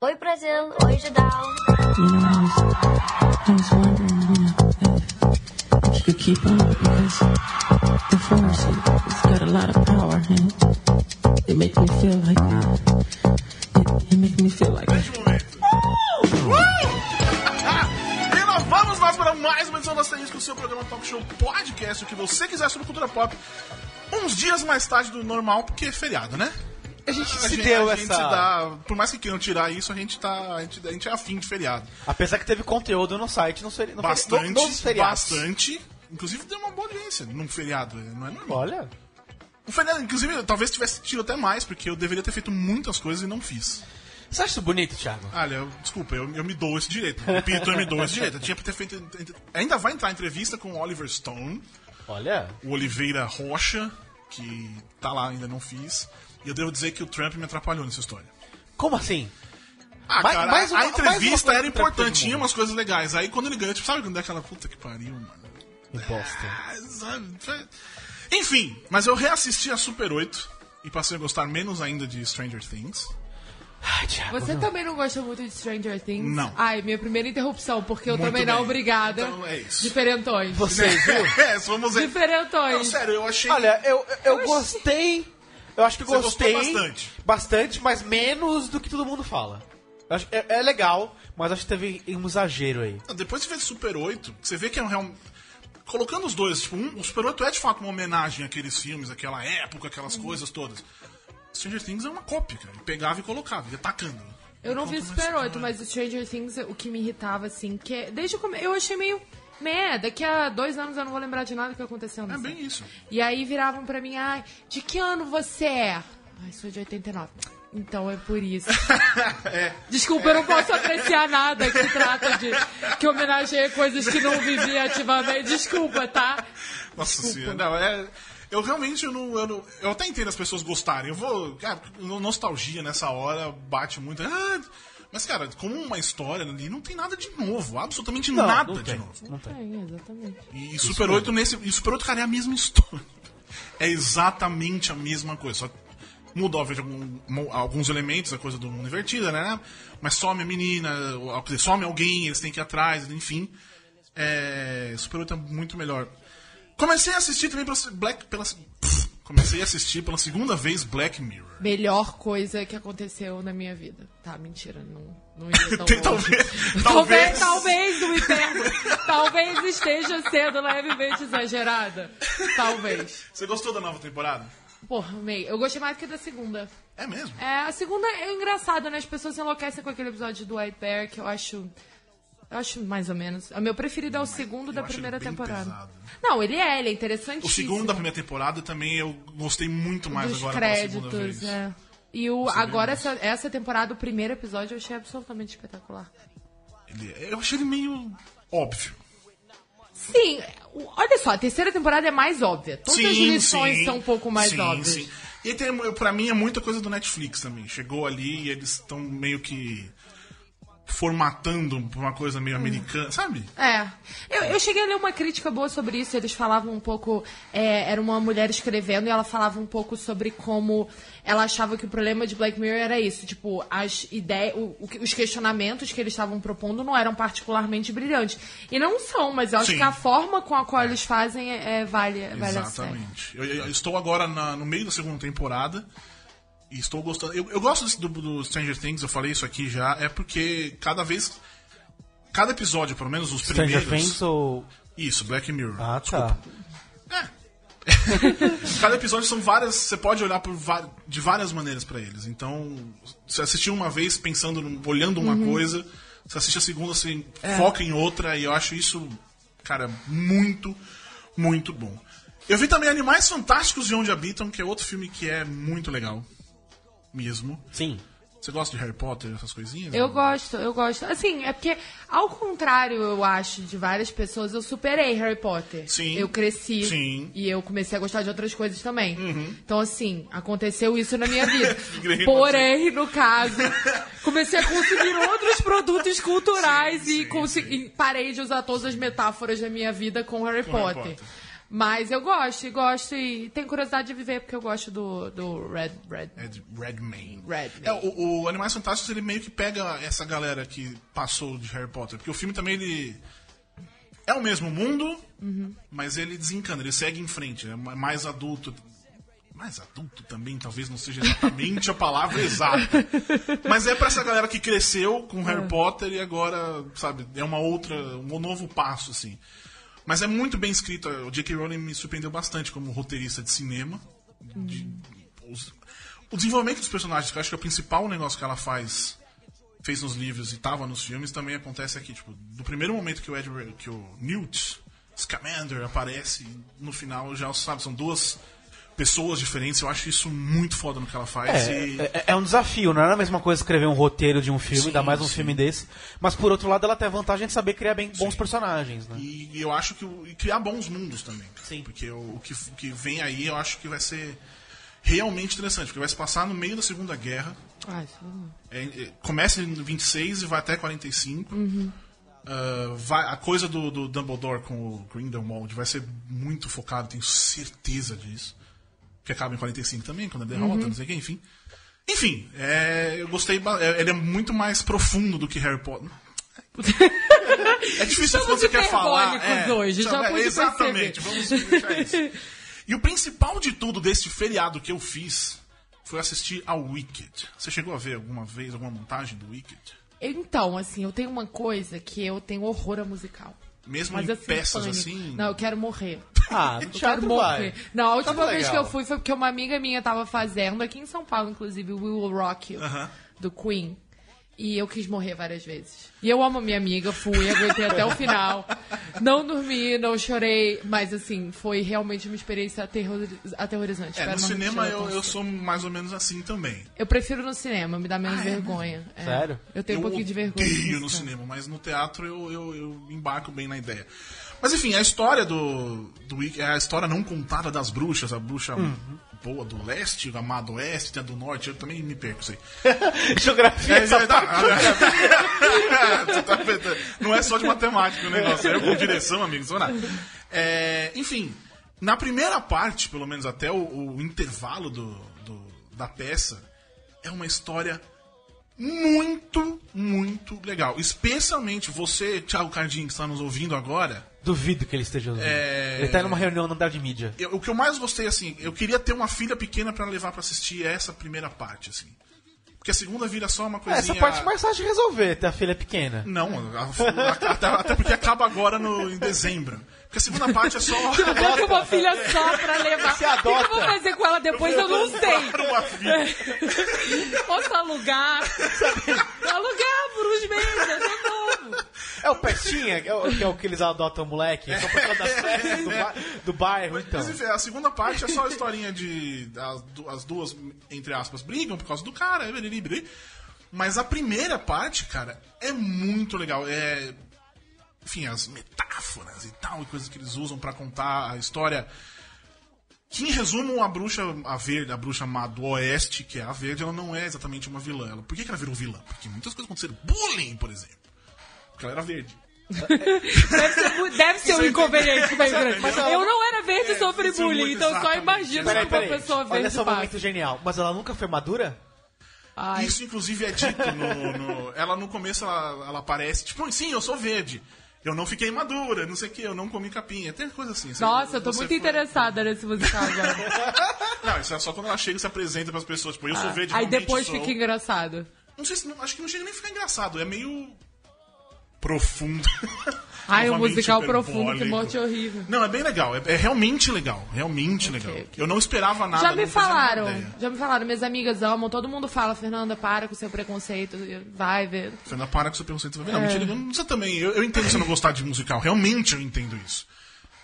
Oi Brasil, oi Judal. You know, I was, I was wondering, you know, if, if you could keep on because the force, it's got a lot of power and it, makes me feel like, it, it makes me feel like. E nós vamos nós para mais uma edição da Asterisco, o seu programa Talk Show Podcast, o que você quiser sobre cultura pop. Uns dias mais tarde do normal, porque é feriado, né? A gente A se gente, deu a essa. gente dá, por mais que queiram tirar isso, a gente tá, a gente, a gente é afim de feriado. Apesar que teve conteúdo no site, no feri- Bastante, no, bastante. Inclusive deu uma boa audiência num feriado, não é normal. Olha. Um feriado, inclusive, talvez tivesse tido até mais, porque eu deveria ter feito muitas coisas e não fiz. Você acha isso bonito, Thiago? Olha, eu- desculpa, eu, eu me dou esse direito. O Peter me dou esse direito. Eu tinha que ter feito. Ainda vai entrar entrevista com o Oliver Stone, Olha. o Oliveira Rocha, que tá lá, ainda não fiz. E eu devo dizer que o Trump me atrapalhou nessa história. Como assim? Ah, Mais- cara, mais a- uma- a entrevista era importante, tinha umas coisas legais. Aí quando ele ganhou, tipo, sabe quando é aquela puta que pariu, mano? Imposto. Ah, sabe, foi- Enfim, mas eu reassisti a Super 8 e passei a gostar menos ainda de Stranger Things. Ai, Thiago. Você também não gosta muito de Stranger Things? Não. Ai, minha primeira interrupção, porque eu Muito também não, bem. obrigada. Então é isso. Diferentões. Você viu? é, vamos ver. Não, Diferentões. sério, eu achei. Olha, eu, eu, eu gostei. Eu acho que Você gostei. bastante. Bastante, mas menos do que todo mundo fala. Eu acho- é, é legal, mas acho que teve um exagero aí. Depois de ver Super 8, você vê que é um real. Colocando os dois, tipo, um, o Super 8 é de fato uma homenagem àqueles filmes, àquela época, aquelas Uhum. coisas todas. Stranger Things é uma cópia, cara. Ele pegava e colocava, ia tacando. Eu não vi uma Super história. 8, mas o Stranger Things, o que me irritava, assim, que é- desde o começo, eu achei meio... Meh, daqui a dois anos eu não vou lembrar de nada que aconteceu É bem isso. E aí viravam pra mim, ai, de que ano você é? Ai, sou de 89. Então é por isso. É. Desculpa, eu não posso apreciar nada que trata de. que homenageia coisas que não vivi ativamente. Desculpa, tá? Nossa Desculpa. senhora. Não, é. Eu realmente eu não, eu não- Eu até entendo as pessoas gostarem. Eu vou. Cara, no- nostalgia nessa hora bate muito. Ah, mas, cara, como uma história ali, não tem nada de novo. Absolutamente nada não de novo. Não tem. É, exatamente. E Super 8 nesse. E Super 8, cara, é a mesma história. É exatamente a mesma coisa. Só obviamente, algum- alguns elementos, a coisa do mundo invertida, né? Mas some a menina, ou- quer dizer, some alguém, eles têm que ir atrás, enfim. É, Super 8 é muito melhor. Comecei a assistir também pela, Black, pela, comecei a assistir pela segunda vez Black Mirror. Melhor coisa que aconteceu na minha vida. Tá, mentira, não, não tão Tem- talvez, Talvez, talvez, não me. Talvez esteja sendo levemente exagerada. Talvez. Você gostou da nova temporada? Porra, amei. Eu gostei mais do que da segunda. É mesmo? É, a segunda é engraçada, né? As pessoas se enlouquecem com aquele episódio do White Bear, que eu acho. Eu acho mais ou menos. O meu preferido é o segundo da primeira temporada. pesado. Não, ele é, ele é interessantíssimo. O segundo da primeira temporada também eu gostei muito mais Dos agora pela segunda créditos, vez. é. E o, agora, essa, essa temporada, o primeiro episódio, eu achei absolutamente espetacular. Ele- eu achei ele meio óbvio. Sim, olha só, a terceira temporada é mais óbvia. Todas as lições são um pouco mais sim, óbvias. Sim. E tem, pra mim é muita coisa do Netflix também. Chegou ali e eles estão meio que formatando pra uma coisa meio americana, sabe? É. Eu, eu cheguei a ler uma crítica boa sobre isso. Eles falavam um pouco. é, era uma mulher escrevendo e ela falava um pouco sobre como ela achava que o problema de Black Mirror era isso. Tipo, as ideias. os questionamentos que eles estavam propondo não eram particularmente brilhantes. E não são, mas eu acho Sim. que a forma com a qual eles fazem é, é- vale, vale a sério. Exatamente. Eu, eu estou agora na- no meio da segunda temporada. E estou gostando. Eu, eu gosto desse- do, do Stranger Things, eu falei isso aqui já, é porque cada vez. Cada episódio, pelo menos os Stranger primeiros. Things ou. Isso, Black Mirror. Ah, tá. Cada episódio são várias. Você pode olhar por de várias maneiras pra eles. Então, você assistiu uma vez pensando, olhando uma coisa, você assiste a segunda, você foca em outra, e eu acho isso, cara, muito, muito bom. Eu vi também Animais Fantásticos de Onde Habitam, que é outro filme que é muito legal. Mesmo. Sim. Você gosta de Harry Potter, essas coisinhas? Eu gosto, eu gosto. Assim, é porque, ao contrário, eu acho, de várias pessoas, eu superei Harry Potter. Sim. Eu cresci. Sim. Uhum. E eu comecei a gostar de outras coisas também. Então, assim, aconteceu isso na minha vida. Porém, no caso, comecei a consumir outros produtos culturais Sim, e, sim, consi- e parei de usar todas as metáforas da minha vida com Harry Com Harry Potter. Mas eu gosto, e gosto, e tenho curiosidade de viver, porque eu gosto do, do Red, Red, É de Redmayne. Redmayne. É, o, o Animais Fantásticos, ele meio que pega essa galera que passou de Harry Potter. Porque o filme também, ele... É o mesmo mundo, mas ele desencana, ele segue em frente. É ma- mais adulto. Mais adulto também, talvez não seja exatamente a palavra exata. Mas é pra essa galera que cresceu com Harry Potter e agora, sabe, é uma outra, um novo passo, assim. Mas é muito bem escrito. O J.K. Rowling me surpreendeu bastante como roteirista de cinema. De- os- o desenvolvimento dos personagens, que eu acho que é o principal negócio que ela faz, fez nos livros e tava nos filmes, também acontece aqui. Tipo, do primeiro momento que o, Ed, que o Newt Scamander aparece, no final já sabe, são duas pessoas diferentes. Eu acho isso muito foda no que ela faz. É, e- é, é um desafio, não é a mesma coisa escrever um roteiro de um filme, Sim, ainda mais um sim. filme desse. Mas por outro lado, ela tem a vantagem de saber criar bem bons personagens, né? E eu acho que e criar bons mundos também. Sim. Porque o, o que, o que vem aí eu acho que vai ser realmente interessante. Porque vai se passar no meio da Segunda Guerra. Ai, isso não- É, é, começa em 26 e vai até 45. Ah, vai, a coisa do, do Dumbledore com o Grindelwald vai ser muito focado, tenho certeza disso. Que acaba em 45 também, quando ele derrota, não sei o que, enfim. Enfim, é, eu gostei. é, ele é muito mais profundo do que Harry Potter. É difícil quando você quer falar. É, hoje, já é, Exatamente, vamos deixar isso. E o principal de tudo desse feriado que eu fiz foi assistir ao Wicked. Você chegou a ver alguma vez alguma montagem do Wicked? Então, assim, eu tenho uma coisa que eu tenho horror a musical. Mesmo Mas em assim, peças pânico. assim? Não, eu quero morrer. Ah, no Eu quero teatro vai. morrer. Não, a última Teatro vez legal. que eu fui foi porque uma amiga minha tava fazendo, aqui em São Paulo, inclusive, o We Will Rock You, Aham. do Queen. E eu quis morrer várias vezes. E eu amo minha amiga, fui, aguentei até o final. Não dormi, não chorei, mas assim, foi realmente uma experiência aterror- aterrorizante. É, no Espero cinema eu, eu sou mais ou menos assim também. Eu prefiro no cinema, me dá menos Ah, é? vergonha. É. Sério? Eu tenho um pouquinho de vergonha. odeio no cinema, mas no teatro eu, eu, eu embarco bem na ideia. Mas enfim, a história do, do é a história não contada das bruxas, a bruxa Uhum. boa do leste, a má do oeste, tem a do norte, eu também me perco isso aí. Geografia, É, é, tá, Você tá vendo? não é só de matemática o negócio, é eu com direção, amigos. Vamos lá. É, enfim, na primeira parte, pelo menos até o, o intervalo do, do- da peça, é uma história muito, muito legal. Especialmente você, Thiago Cardinho, que está nos ouvindo agora. Duvido que ele esteja ouvindo. É. Ele tá numa reunião no andar de mídia. eu- o que eu mais gostei, assim, eu queria ter uma filha pequena para levar para assistir essa primeira parte, assim. Porque a segunda vira só uma coisinha... Essa parte é mais fácil de resolver, ter a filha pequena. Não, a- a- até, até porque acaba agora no, em dezembro. Porque a segunda parte é só. Eu tô com uma filha só pra levar. Você O que eu adota. vou fazer com ela depois? Eu não sei. Uma filha. Posso alugar? alugar por uns meses, é novo. É o Pestinha, que é o que, é o que eles adotam o moleque, é só por causa das festas do, ba- do bairro, então. Mas enfim, a segunda parte é só a historinha de. As, du- as duas, entre aspas, brigam por causa do cara, mas a primeira parte, cara, é muito legal. É. Enfim, as metáforas e tal, e coisas que eles usam pra contar a história. Que em resumo, a bruxa, a verde, a bruxa má do oeste, que é a verde, ela não é exatamente uma vilã. Ela, por que, que ela virou vilã? Porque muitas coisas aconteceram. Bullying, por exemplo. Porque ela era verde. Deve ser, deve ser um inconveniente grande. Mas eu não era verde e é bullying, muito então só exatamente. imagino Peraí, que uma Peraí, pessoa olha verde só o passa. momento genial. Mas ela nunca foi madura? Ai, Isso, inclusive, é dito no, no- Ela, no começo, ela, ela aparece, tipo, sim, eu sou verde. Eu não fiquei madura, não sei o que, eu não comi capinha. Tem coisa assim. Nossa, eu tô muito foi- interessada nesse musical agora. Não, isso é só quando ela chega e se apresenta pras pessoas. Tipo, eu sou verde, Aí depois sou. fica engraçado. Não sei se... não- acho que não chega nem a ficar engraçado. É meio... Profundo. Ai, um Novamente musical profundo, que morte horrível. Não, é bem legal. É, é realmente legal. Realmente legal. ok. Eu não esperava nada. Já me falaram, já me falaram, minhas amigas amam, todo mundo fala, Fernanda, para com seu preconceito, vai ver. Fernanda, para com seu preconceito. Não, É. mentira, não- você também. Eu, eu entendo você não gostar de musical. Realmente eu entendo isso.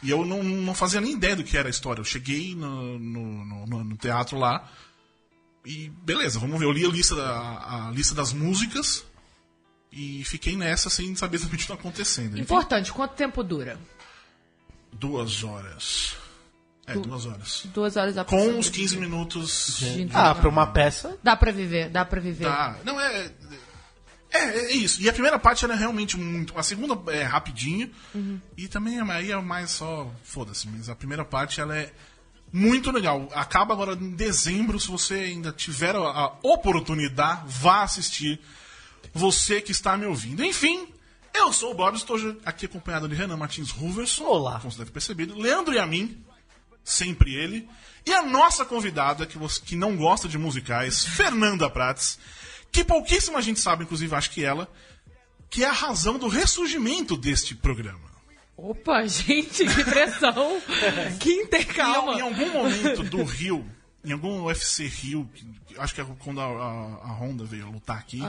E eu não, não fazia nem ideia do que era a história. Eu cheguei no, no, no- no- no teatro lá e beleza, vamos ver. Eu li a lista, da, a lista das músicas e fiquei nessa sem saber exatamente o que está acontecendo. Enfim, Importante, quanto tempo dura? duas horas. É, duas horas. Duas horas a Com uns 15 minutos. de Ah, pra uma peça. Dá pra viver, dá pra viver. Tá. Não, é. É, é isso. E a primeira parte ela é realmente muito. A segunda é rapidinho. Uhum. E também é- aí é mais só. Foda-se, mas a primeira parte ela é muito legal. Acaba agora em dezembro. Se você ainda tiver a oportunidade, vá assistir. Você que está me ouvindo. Enfim, eu sou o Bob, estou aqui acompanhado de Renan Martins Ruverson. Olá. Como você deve ter percebido. Leandro e a mim, sempre ele. E a nossa convidada, que, você, que não gosta de musicais, Fernanda Prates, que pouquíssima gente sabe, inclusive acho que ela, que é a razão do ressurgimento deste programa. Opa, gente, que pressão. que Em, intercalma. em algum momento do Rio, em algum UFC Rio, que- que acho que é quando a, a, a Honda veio lutar aqui,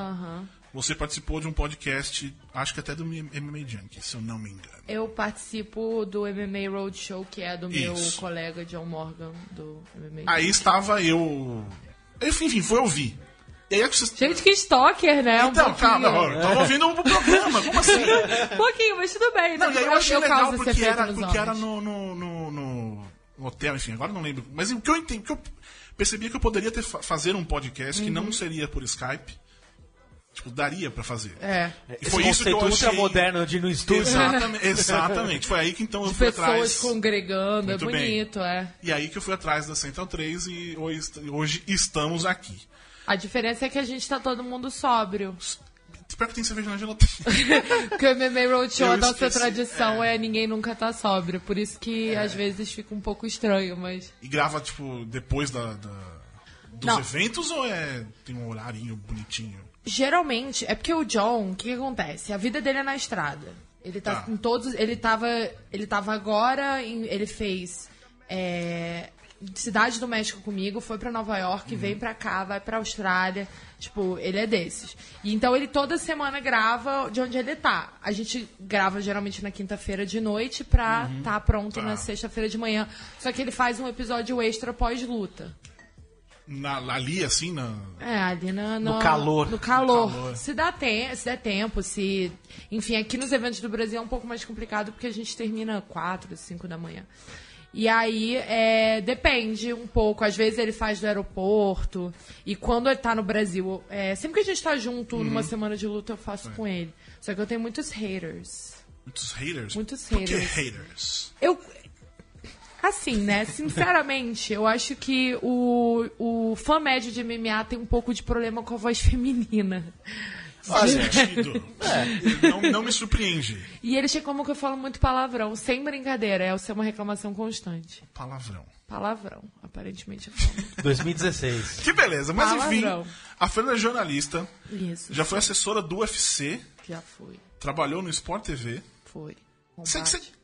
você participou de um podcast, acho que até do MMA Junkie, se eu não me engano. Eu participo do MMA Roadshow, que é do meu Isso. colega John Morgan, do MMA. Aí estava eu. Enfim, foi ouvir. E aí é que você. Gente, que stalker, né? Um Então, pouquinho. calma, eu tava ouvindo o programa, como assim? Um pouquinho, mas tudo bem. Não, né? e aí eu achei legal porque era, porque era no, no, no, no hotel, enfim, agora eu não lembro. Mas o que eu entendi, o que eu percebi é que eu poderia ter fa- fazer um podcast que Uhum. não seria por Skype. Tipo, daria pra fazer. É. E Esse foi isso que eu achei. ultramoderno de no estúdio. Exatamente, exatamente. Foi aí que então eu fui Pessoas atrás. congregando, Muito é bem. bonito, é. E aí que eu fui atrás da Central 3 e hoje, hoje estamos aqui. A diferença é que a gente tá todo mundo sóbrio. Espero que tenha cerveja na geladeira. Porque o MMA Roadshow, a nossa tradição é. ninguém nunca tá sóbrio. Por isso que às vezes fica um pouco estranho, mas. E grava, tipo, depois da, da- dos Não. eventos ou é tem um horarinho bonitinho? Geralmente, é porque o John, o que, que acontece? A vida dele é na estrada. Ele tá Tá. em todos. Ele tava. Ele tava agora. em- ele fez. é, Cidade do México comigo, foi pra Nova York, Uhum. vem pra cá, vai pra Austrália. Tipo, ele é desses. E então ele toda semana grava de onde ele tá. A gente grava geralmente na quinta-feira de noite pra tá pronto Tá. na sexta-feira de manhã. Só que ele faz um episódio extra pós-luta. Na, ali, assim, na. É, ali na- no, calor. No calor. calor. Se dá tempo, se der tempo, se. Enfim, aqui nos eventos do Brasil é um pouco mais complicado porque a gente termina 4, 5 da manhã. E aí, é, depende um pouco. Às vezes ele faz do aeroporto. E quando ele tá no Brasil, é, sempre que a gente tá junto numa semana de luta, eu faço com ele. Só que eu tenho muitos haters. Muitos haters? Muitos Por que haters. haters? Eu. Assim, né? Sinceramente, eu acho que o, o fã médio de MMA tem um pouco de problema com a voz feminina. Faz sentido. Não, não me surpreende. E eles reclamam que eu falo muito palavrão, sem brincadeira. É ser uma reclamação constante. Palavrão. Palavrão, aparentemente eu falo. 2016. Que beleza. Mas Palavrão. enfim, a Fernanda é jornalista, Isso. já foi assessora do UFC, Já fui. trabalhou no Sport TV. Foi. Você.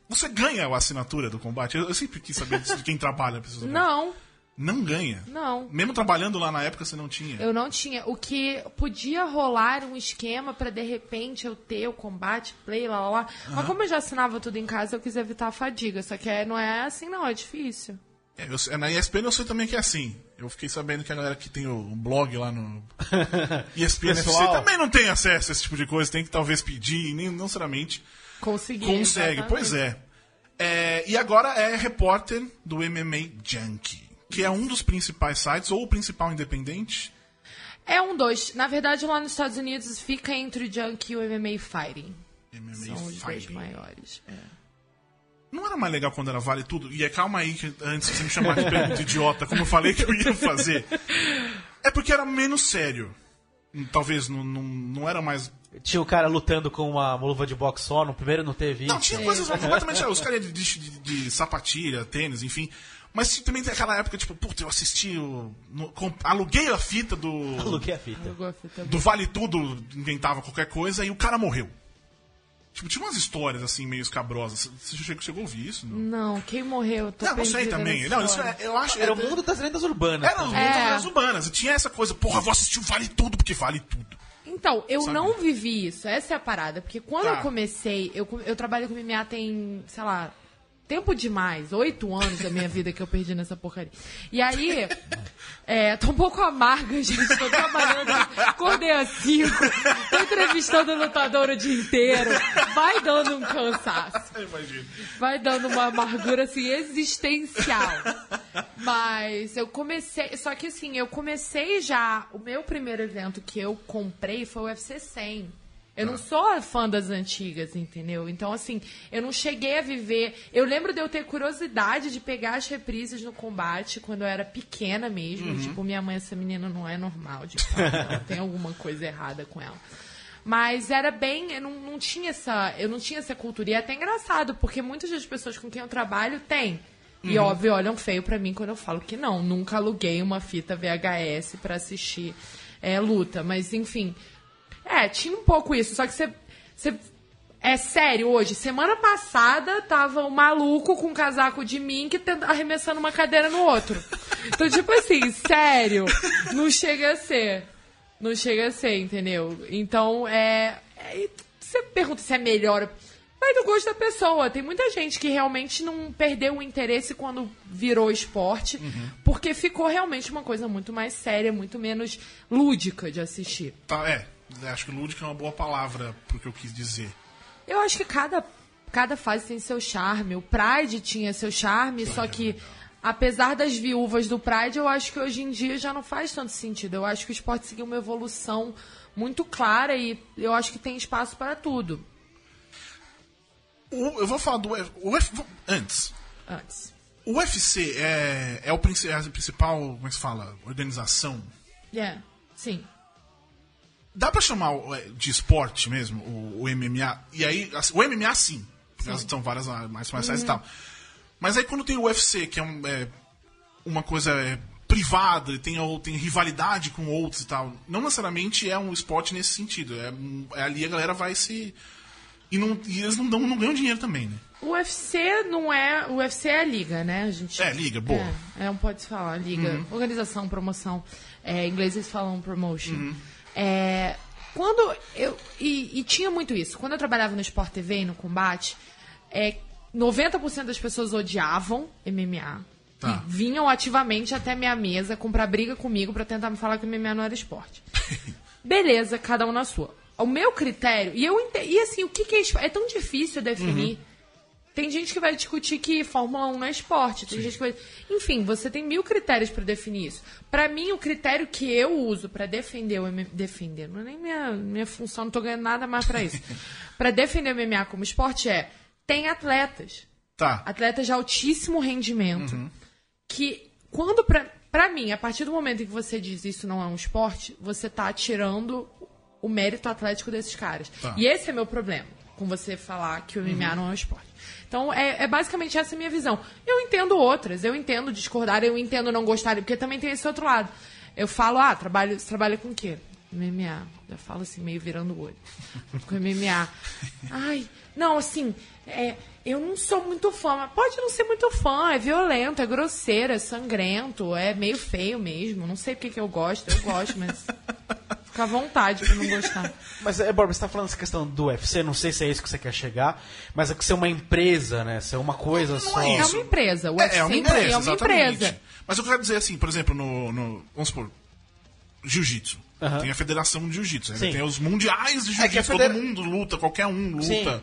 Você, ganha a assinatura do combate? Eu, eu sempre quis saber disso, de quem trabalha. preciso saber. Não, Não ganha. não. Mesmo trabalhando lá na época, você não tinha. Eu não tinha. O que podia rolar um esquema pra de repente eu ter o combate, play, lá, lá, lá. Mas como eu já assinava tudo em casa, eu quis evitar a fadiga. Só que é- não é assim, não. É difícil. É, eu sei- na ESPN eu sei também que é assim. Eu fiquei sabendo que a galera que tem o blog lá no ESPN FC Pessoal. também não tem acesso a esse tipo de coisa. Tem que talvez pedir, nem não necessariamente Consegui. consegue. exatamente. Pois é. É, E agora é repórter do MMA Junkie, que é um dos principais sites, ou o principal independente. É um dois. Na verdade, lá nos Estados Unidos fica entre o Junk e o MMA Fighting. MMA São os dois Fighting. maiores. É. Não era mais legal quando era vale tudo? E é calma aí, que antes de você me chamar de pergunta idiota, como eu falei que eu ia fazer. É porque era menos sério. Talvez não, não, não era mais. Tinha o cara lutando com uma luva de boxe só, no primeiro não teve Não, tinha coisas completamente. Os caras de, de, de sapatilha, tênis, enfim. Mas também tem aquela época, tipo, puta, eu assisti o. no- com- aluguei a fita do. Aluguei a fita. Do Vale Tudo, inventava qualquer coisa e o cara morreu. Tipo, tinha umas histórias assim, meio escabrosas. Você chegou, chegou a ouvir isso? Não, Não, quem morreu? Eu tô não, não sei também. Não, isso é, eu acho. Era o é- mundo das lendas urbanas. Era os também. mundos É. das urbanas. E tinha essa coisa, porra, vou assistir o Vale Tudo, porque vale tudo. Então, eu Sabe? não vivi isso. Essa é a parada. Porque quando Tá. eu comecei, eu, eu trabalho com MMA tem, sei lá, tempo demais. Oito anos da minha vida que eu perdi nessa porcaria. E aí, é, tô um pouco amarga, gente. Tô trabalhando, acordei às cinco, tô entrevistando lutador o dia inteiro. Vai dando um cansaço. Eu imagino. vai dando uma amargura assim existencial. Mas eu comecei, só que assim, eu comecei já, o meu primeiro evento que eu comprei foi o UFC 100. Eu não sou fã das antigas, entendeu? Então, assim, eu não cheguei a viver. Eu lembro de eu ter curiosidade de pegar as reprises no combate quando eu era pequena mesmo. Tipo, minha mãe, essa menina não é normal, de fato, não, tem alguma coisa errada com ela. Mas era bem, eu não, não tinha essa, eu não tinha essa cultura. E é até engraçado, porque muitas das pessoas com quem eu trabalho têm. E óbvio, olham feio pra mim quando eu falo que não. Nunca aluguei uma fita VHS pra assistir é, luta. Mas enfim. É, tinha um pouco isso. Só que você. você é sério hoje. Semana passada tava um maluco com um casaco de mim que tenta- arremessando uma cadeira no outro. Então, tipo assim, sério. Não chega a ser. Não chega a ser, entendeu? Então, é. é você pergunta se é melhor. Vai do gosto da pessoa. Tem muita gente que realmente não perdeu o interesse quando virou esporte, porque ficou realmente uma coisa muito mais séria, muito menos lúdica de assistir. Tá, é. Acho que lúdico é uma boa palavra pro que eu quis dizer. Eu acho que cada, cada fase tem seu charme. O Pride tinha seu charme, só que apesar das viúvas do Pride, eu acho que hoje em dia já não faz tanto sentido. Eu acho que o esporte seguiu uma evolução muito clara e eu acho que tem espaço para tudo O- eu vou falar do o antes. antes. O UFC é, é, o, é a principal, como é que se fala, organização. É, sim. Dá pra chamar é, de esporte mesmo, o, MMA? E aí, o MMA sim, elas são várias artes marciais e tal. Mas aí quando tem o UFC, que é, um- é uma coisa é, privada, e tem, tem rivalidade com outros e tal, não necessariamente é um esporte nesse sentido. É, um- é ali a galera vai se. E, não, e eles não, dão, não ganham dinheiro também, né? O UFC não é. O UFC é a liga, né? A gente, É, liga, boa. É, é não pode falar, liga. Organização, promoção. É, em inglês eles falam promotion. É, quando eu. E, e tinha muito isso. Quando eu trabalhava no Sport TV e no combate, é, 90% das pessoas odiavam MMA. Tá. E vinham ativamente até minha mesa comprar briga comigo pra tentar me falar que MMA não era esporte. Beleza, cada um na sua. O meu critério, e eu e assim, o que, que é esporte? É tão difícil definir. Tem gente que vai discutir que Fórmula 1 não é esporte. Tem gente que vai. Enfim, você tem mil critérios pra definir isso. Pra mim, o critério que eu uso pra defender o MMA. Defender, não é nem minha, minha função, não tô ganhando nada mais pra isso. Pra defender o MMA como esporte é: tem atletas. Tá. Atletas de altíssimo rendimento. Que quando, pra, pra mim, a partir do momento em que você diz isso não é um esporte, você tá tirando o mérito atlético desses caras. Tá. E esse é meu problema, com você falar que o MMA não é um esporte. Então, é, é basicamente essa a minha visão. Eu entendo outras, eu entendo discordar, eu entendo não gostar, porque também tem esse outro lado. Eu falo, ah, trabalho, você trabalha com o quê? MMA. Eu falo assim, meio virando o olho. Com MMA. Ai, não, assim, é, eu não sou muito fã, mas pode não ser muito fã, é violento, é grosseiro, é sangrento, é meio feio mesmo. Não sei porque que eu gosto, eu gosto, mas fica à vontade pra não gostar. Mas, é, Borba, você tá falando essa questão do UFC, não sei se é isso que você quer chegar, mas é que ser uma empresa, né? Ser uma coisa Não só. é É uma empresa, o É, UFC é uma empresa, é uma exatamente. empresa. Mas eu quero dizer assim, por exemplo, no. no vamos supor, jiu-jitsu. Aham. Tem a federação de jiu-jitsu. Tem os mundiais de É jiu-jitsu. federa- Todo mundo luta, qualquer um luta. Sim.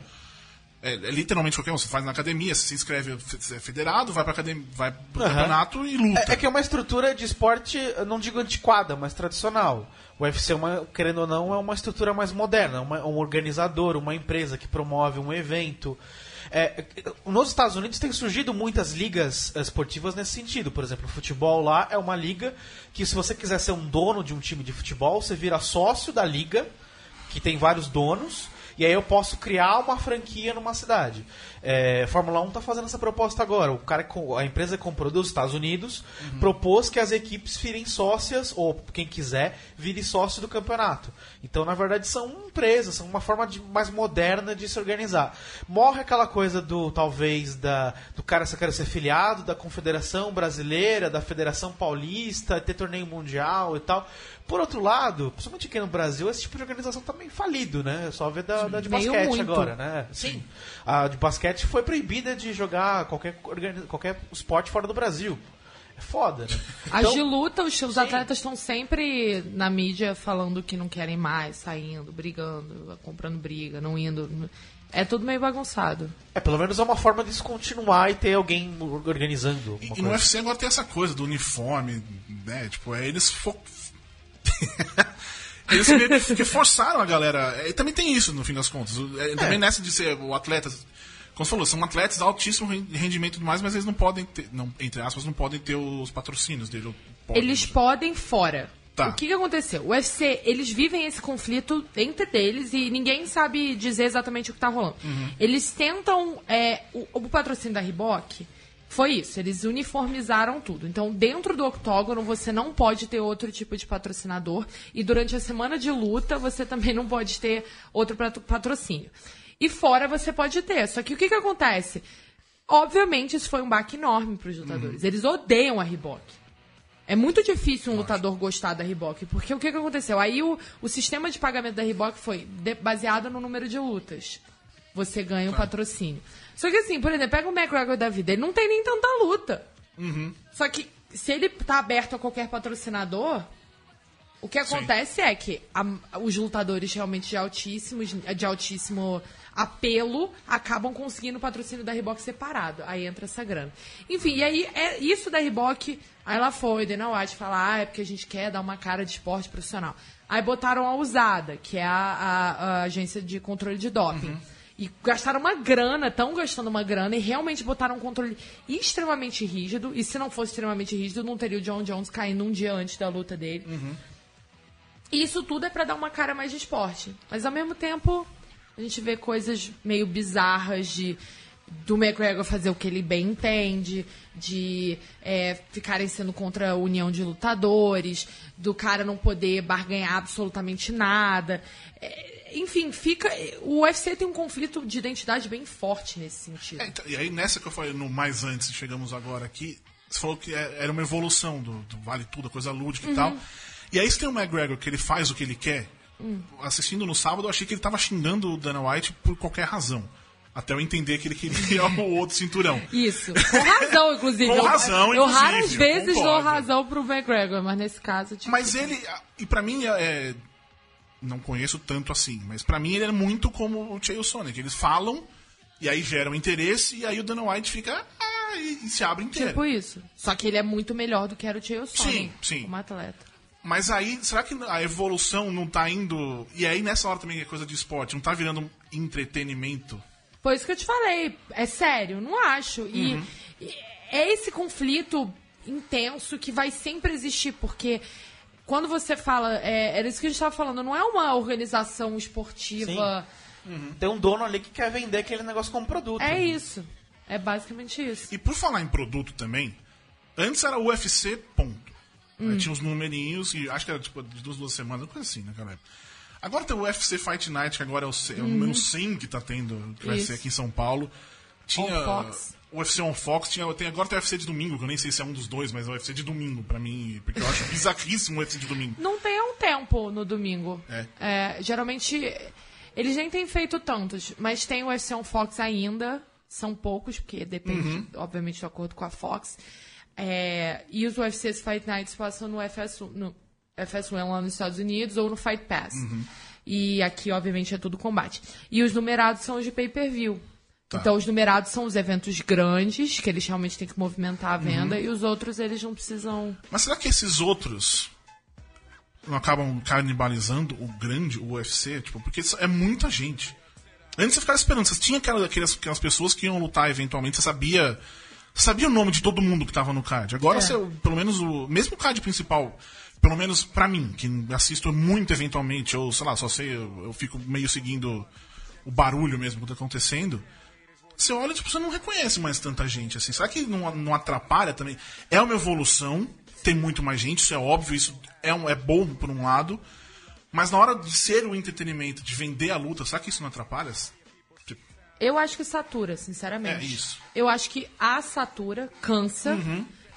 É, é literalmente qualquer um. Você faz na academia, você se inscreve você é federado, vai, pra academia, vai pro Aham. campeonato e luta. É, é que é uma estrutura de esporte, eu não digo antiquada, mas tradicional. O UFC, é uma, querendo ou não, é uma estrutura mais moderna, uma- um organizador, uma empresa que promove um evento. É, nos Estados Unidos tem surgido muitas ligas eh, esportivas nesse sentido. Por exemplo, o futebol lá é uma liga que, se você quiser ser um dono de um time de futebol, você vira sócio da liga, que tem vários donos, e aí eu posso criar uma franquia numa cidade. É, Fórmula 1 está fazendo essa proposta agora. O cara, a empresa que comprou dos Estados Unidos propôs que as equipes virem sócias, ou quem quiser, vire sócio do campeonato. Então, na verdade, são empresas, são uma forma de- mais moderna de se organizar. Morre aquela coisa do, talvez, da, do cara só querer ser filiado da Confederação Brasileira, da Federação Paulista, ter torneio mundial e tal. Por outro lado, principalmente aqui no Brasil, esse tipo de organização tá meio falido, né? É só ver da, da de basquete agora, né? Sim. A de basquete foi proibida de jogar qualquer, qualquer esporte fora do Brasil. É foda, né? As Então- de luta, os, os atletas estão sempre na mídia falando que não querem mais, saindo, brigando, comprando briga, não indo. É tudo meio bagunçado. É, pelo menos é uma forma de continuar e ter alguém organizando. E, uma e no coisa. UFC agora tem essa coisa do uniforme, né? Tipo, é eles fo... Eles meio que- forçaram a galera. E também tem isso, no fim das contas. O- é, Também nessa de ser o atleta. Como você falou, são atletas de altíssimo ren- rendimento e mais, mas eles não podem ter, não, entre aspas, não podem ter os patrocínios dele. podem. Eles podem fora. Tá. O que, que aconteceu? O UFC, eles vivem esse conflito entre deles e ninguém sabe dizer exatamente o que tá rolando. Eles tentam. é, o, o patrocínio da Reebok foi isso, eles uniformizaram tudo. Então, dentro do octógono, você não pode ter outro tipo de patrocinador. E durante a semana de luta, você também não pode ter outro patro- patrocínio. E fora você pode ter. Só que o que, que acontece? Obviamente, isso foi um baque enorme para os lutadores. Eles odeiam a Reebok. É muito difícil um lutador gostar da Reebok, porque o que, que aconteceu? Aí o, o sistema de pagamento da Reebok foi de- baseado no número de lutas. Você ganha o patrocínio. Só que assim, por exemplo, pega o McGregor da vida, ele não tem nem tanta luta. Só que se ele tá aberto a qualquer patrocinador, o que acontece é que a- os lutadores realmente de, altíssimos, de altíssimo apelo acabam conseguindo o patrocínio da Reebok separado. Aí entra essa grana. Enfim, e aí é isso da Reebok. Aí lá foi, Dana White falar, ah, é porque a gente quer dar uma cara de esporte profissional. Aí botaram a USADA, que é a, a- a agência de controle de doping. E gastaram uma grana, estão gastando uma grana, e realmente botaram um controle extremamente rígido. E se não fosse extremamente rígido, não teria o John Jones caindo um dia antes da luta dele. E isso tudo é pra dar uma cara mais de esporte. Mas ao mesmo tempo, a gente vê coisas meio bizarras de do McGregor fazer o que ele bem entende, de é, ficarem sendo contra a união de lutadores, do cara não poder barganhar absolutamente nada. É, enfim, fica. O UFC tem um conflito de identidade bem forte nesse sentido. É, então, e aí, nessa que eu falei no mais antes, chegamos agora aqui, você falou que é- era uma evolução do, do Vale Tudo, a coisa lúdica e tal. E aí, você tem o McGregor, que ele faz o que ele quer. Assistindo no sábado, eu achei que ele tava xingando o Dana White por qualquer razão. Até eu entender que ele queria o outro cinturão. Isso. Com razão, inclusive. Com razão, Eu, inclusive, raras eu vezes dou concordo. razão pro McGregor, mas nesse caso, tipo. Mas ele, e pra mim, é, não conheço tanto assim, mas pra mim ele é muito como o Chael Sonic. Eles falam, e aí geram interesse, e aí o Dana White fica, ah, e, e se abre inteiro. Tipo isso. Só que ele é muito melhor do que era o Chael Sonnen Sim, sim. como atleta. Mas aí, será que a evolução não tá indo. E aí nessa hora também que é coisa de esporte, não tá virando um entretenimento? Foi isso que eu te falei. É sério, não acho. E, Uhum. e é esse conflito intenso que vai sempre existir, porque quando você fala. é, era isso que a gente estava falando, não é uma organização esportiva. Tem um dono ali que quer vender aquele negócio como produto. É isso. É basicamente isso. E por falar em produto também, antes era UFC, ponto. Aí tinha os numerinhos, e acho que era tipo de duas, duas semanas, coisa assim naquela época. Agora tem o UFC Fight Night, que agora é o, é o número 100 que tá tendo, que vai Isso. ser aqui em São Paulo. Tinha o UFC on Fox, tinha, tem, agora tem o UFC de domingo, que eu nem sei se é um dos dois, mas é o UFC de domingo pra mim, porque eu acho bizarríssimo o UFC de domingo. Não tem um tempo no domingo. É. É, geralmente, eles nem têm feito tantos, mas tem o UFC on Fox ainda. São poucos, porque depende, Uhum. obviamente, de acordo com a Fox. É, e os UFCs Fight Nights passam no FS1, no FS1 lá nos Estados Unidos ou no Fight Pass. Uhum. E aqui, obviamente, é tudo combate. E os numerados são os de pay-per-view. Tá. Então, os numerados são os eventos grandes, que eles realmente têm que movimentar a Uhum. venda, e os outros, eles não precisam... Mas será que esses outros não acabam canibalizando o grande o UFC? Tipo, porque é muita gente. Antes você ficava esperando, você tinha aquela- aquelas, aquelas pessoas que iam lutar eventualmente, você sabia. Sabia o nome de todo mundo que tava no card. Agora, É. você, pelo menos o. Mesmo o card principal, pelo menos pra mim, que assisto muito eventualmente, ou sei lá, só sei, eu, eu fico meio seguindo o barulho mesmo que tá acontecendo. Você olha, tipo, você não reconhece mais tanta gente, assim. Será que não, não atrapalha também? É uma evolução, tem muito mais gente, isso é óbvio, isso é, um, é bom por um lado. Mas na hora de ser o entretenimento, de vender a luta, será que isso não atrapalha? Eu acho que satura, sinceramente. É isso. Eu acho que a satura cansa.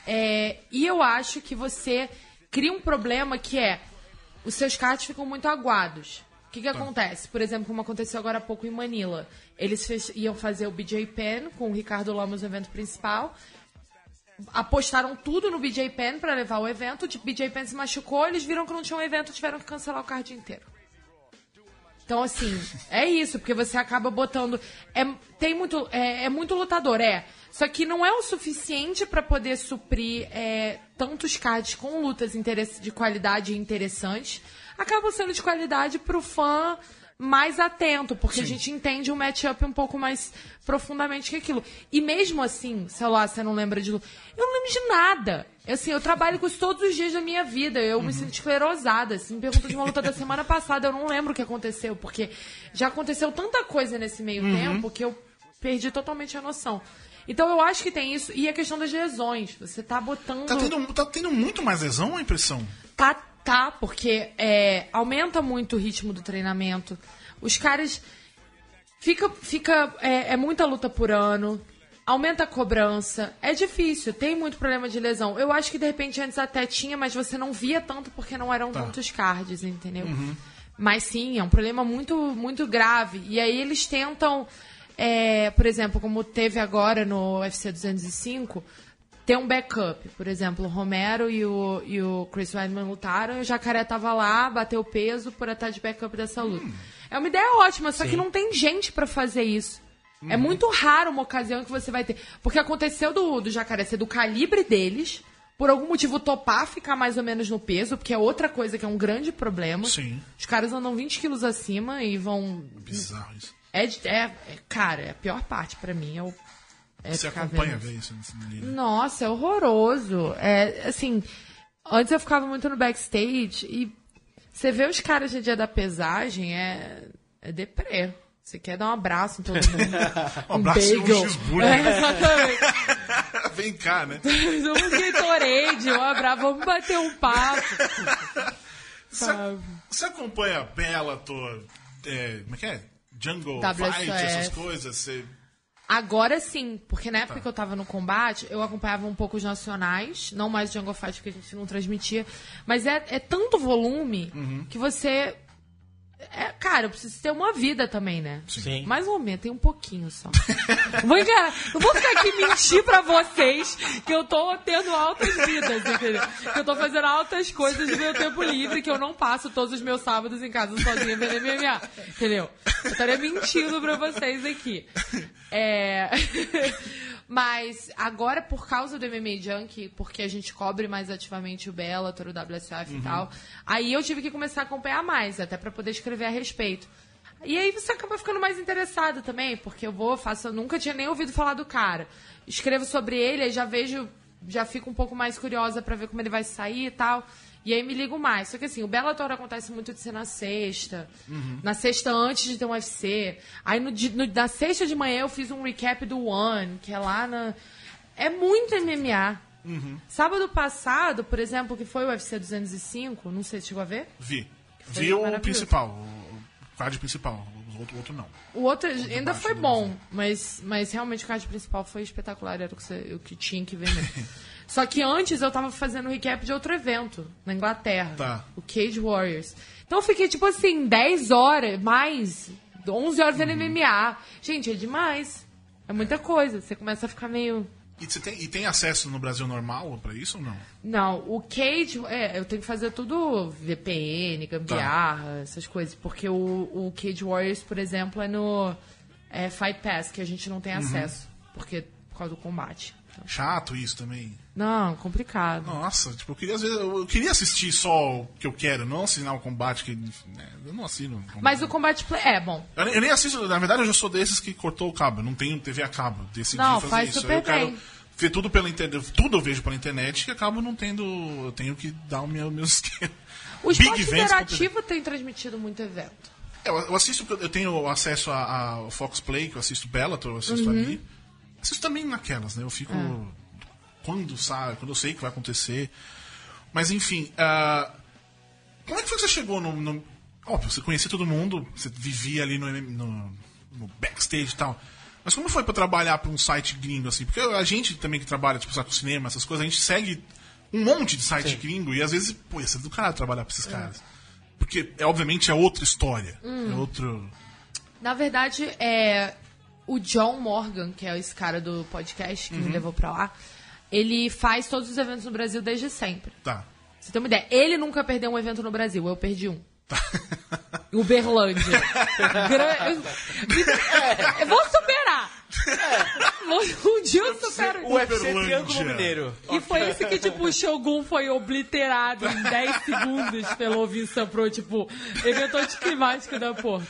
É, e eu acho que você cria um problema que é os seus cards ficam muito aguados. O que, que acontece? Por exemplo, como aconteceu agora há pouco em Manila. Eles iam fazer o BJ Penn com o Ricardo Lamos no evento principal. Apostaram tudo no BJ Penn para levar o evento. O BJ Penn se machucou, eles viram que não tinha um evento, tiveram que cancelar o card inteiro. Então, assim, é isso, porque você acaba botando. É, tem muito, é, é muito lutador, é. Só que não é o suficiente para poder suprir é, tantos cards com lutas de qualidade interessantes. acabam sendo de qualidade pro fã mais atento, porque a gente entende o matchup um pouco mais profundamente que aquilo. E mesmo assim, sei lá, você não lembra de. Eu não lembro de nada. Assim, eu trabalho com isso todos os dias da minha vida. Eu me sinto esclerosada. Assim, me pergunta de uma luta da semana passada, eu não lembro o que aconteceu, porque já aconteceu tanta coisa nesse meio tempo que eu perdi totalmente a noção. Então eu acho que tem isso. E a questão das lesões. Você tá botando. Tá tendo, tá tendo muito mais lesão, a impressão? Tá, tá, porque é, aumenta muito o ritmo do treinamento. Os caras. Fica. fica é, é muita luta por ano. Aumenta a cobrança. É difícil, tem muito problema de lesão. Eu acho que de repente antes até tinha, mas você não via tanto porque não eram tantos cards, entendeu? Mas sim, é um problema muito, muito grave. E aí eles tentam. é, por exemplo, como teve agora no UFC 205, ter um backup. Por exemplo, o Romero e o, e o Chris Weidman lutaram e o Jacaré tava lá, bateu peso por estar de backup dessa luta. É uma ideia ótima, só que não tem gente pra fazer isso. É muito raro uma ocasião que você vai ter. Porque aconteceu do, do Jacaré ser do calibre deles, por algum motivo topar ficar mais ou menos no peso, porque é outra coisa que é um grande problema. Sim. Os caras andam 20 quilos acima e vão. Bizarro isso. É, é, é- cara, é a pior parte pra mim. É o, é Você acompanha vendo ver isso nesse menino. nossa, é horroroso. É, assim, antes eu ficava muito no backstage e você vê os caras no dia da pesagem, é, é deprê. Você quer dar um abraço em todo mundo. Um abraço e um bagel. cheeseburger. É, exatamente. Vem cá, né? um Gatorade, um abraço, vamos bater um papo. Você, Sabe? você acompanha Bellator, é, como é que é? Jungle WSOF. Fight, essas coisas? Você... Agora sim, porque na época que eu tava no combate, eu acompanhava um pouco os nacionais, não mais o Jungle Fight, porque a gente não transmitia. Mas é, é tanto volume que você. É, cara, eu preciso ter uma vida também, né? Sim. Mais ou menos, tem um pouquinho só. vou enganar. Não vou ficar aqui mentir pra vocês que eu tô tendo altas vidas, entendeu? Que eu tô fazendo altas coisas no meu tempo livre, que eu não passo todos os meus sábados em casa sozinha vendo MMA. Entendeu? Eu estaria mentindo pra vocês aqui. É. Mas agora, por causa do MMA Junk, porque a gente cobre mais ativamente o Bellator, o WSF e tal, aí eu tive que começar a acompanhar mais, até pra poder escrever a respeito. E aí você acaba ficando mais interessado também, porque eu vou, faço, eu nunca tinha nem ouvido falar do cara. Escrevo sobre ele, aí já vejo, já fico um pouco mais curiosa pra ver como ele vai sair e tal. E aí me ligo mais. Só que assim, o Bellator acontece muito de ser na sexta. Na sexta antes de ter um UFC. Aí no, no- na sexta de manhã eu fiz um recap do One, que é lá na. É muito MMA. Sábado passado, por exemplo, que foi o UFC 205, não sei se chegou a ver. Vi. Vi o principal, o o card principal. O outro, o outro não. O outro ainda baixo foi do bom, mas, mas realmente o card principal foi espetacular, era o que, você- o que tinha que ver mesmo. Só que antes eu tava fazendo recap de outro evento, na Inglaterra. Tá. O Cage Warriors. Então eu fiquei, tipo assim, 10 horas, mais, 11 horas vendo Uhum. MMA. Gente, é demais. É muita coisa. Você começa a ficar meio... E, você tem, e tem acesso no Brasil normal pra isso ou não? Não, o Cage, é, eu tenho que fazer tudo VPN, gambiarra, essas coisas. Porque o, o Cage Warriors, por exemplo, é no é, Fight Pass, que a gente não tem acesso. Porque, por causa do combate. Chato isso também. Não, complicado. Nossa, tipo, eu queria, às vezes, eu queria assistir só o que eu quero, não assinar o combate que. né, eu não assino. o combate. Mas o combate play. É, bom. Eu, nem- eu nem assisto, na verdade eu já sou desses que cortou o cabo. Eu não tenho TV a cabo. Decidi Não, fazer faz isso. super eu quero bem. ver tudo pela internet. Tudo eu vejo pela internet e acabo não tendo. Eu tenho que dar o meu, meu esquema. O Big esporte interativo tem transmitido muito evento. É, Eu, eu assisto, eu tenho acesso a- ao Fox Play, que eu assisto Bellator, eu assisto Uhum. ali. Assisto também naquelas, né? Eu fico. É. Quando sabe, quando eu sei que vai acontecer. Mas enfim, ah, como é que foi que você chegou no. no óbvio, você conhecia todo mundo, você vivia ali no, no- no backstage e tal. Mas como foi pra trabalhar pra um site gringo assim? Porque a gente também que trabalha, tipo, sabe, com cinema, essas coisas, a gente segue um monte de site gringo e às vezes, pô, ia ser do caralho trabalhar pra esses caras. Porque, é, obviamente, é outra história. Hum. É outro. Na verdade, é o John Morgan, que é esse cara do podcast que me Uhum. levou pra lá, ele faz todos os eventos no Brasil desde sempre. Tá. Você tem uma ideia? Ele nunca perdeu um evento no Brasil, eu perdi um. Uberlândia. Gra- eu... eu vou superar. Vou- Um dia eu supero. O o UFC. Triângulo Mineiro. E foi isso que, tipo, o Shogun foi obliterado em 10 segundos pelo Vincent Pro, tipo, evento anticlimático da porra.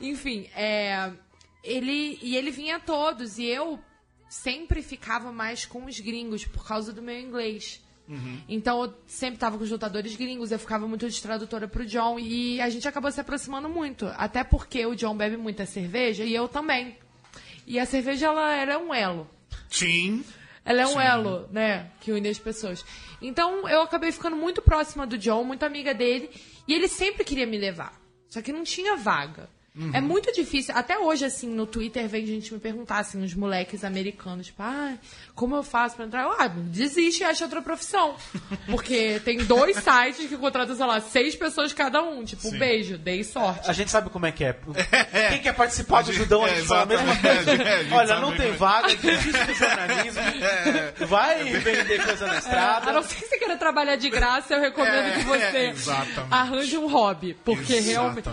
Enfim, é. Ele. E ele vinha a todos, e eu sempre ficava mais com os gringos por causa do meu inglês. Então eu sempre tava com os lutadores gringos, eu ficava muito de tradutora pro John e a gente acabou se aproximando muito. Até porque o John bebe muita cerveja e eu também. E a cerveja ela era um elo. Sim. Ela é um Sim. elo, né? Que une as pessoas. Então eu acabei ficando muito próxima do John, muito amiga dele. E ele sempre queria me levar. Só que não tinha vaga. É muito difícil. Até hoje, assim, no Twitter vem gente me perguntar, assim, os moleques americanos, tipo, ah, como eu faço pra entrar? Eu, ah, desiste e acha outra profissão. Porque tem dois sites que contratam, sei lá, seis pessoas cada um. Tipo, Sim. beijo, dei sorte. A gente sabe como é que é. Quem quer participar do judão, a É, gente fala a mesma exatamente. coisa. É, a Olha, não tem é. vaga, desiste do jornalismo. Vai vender coisa na A estrada. não ser que você queira trabalhar de graça, eu recomendo É, que você exatamente. arranje um hobby. Porque realmente.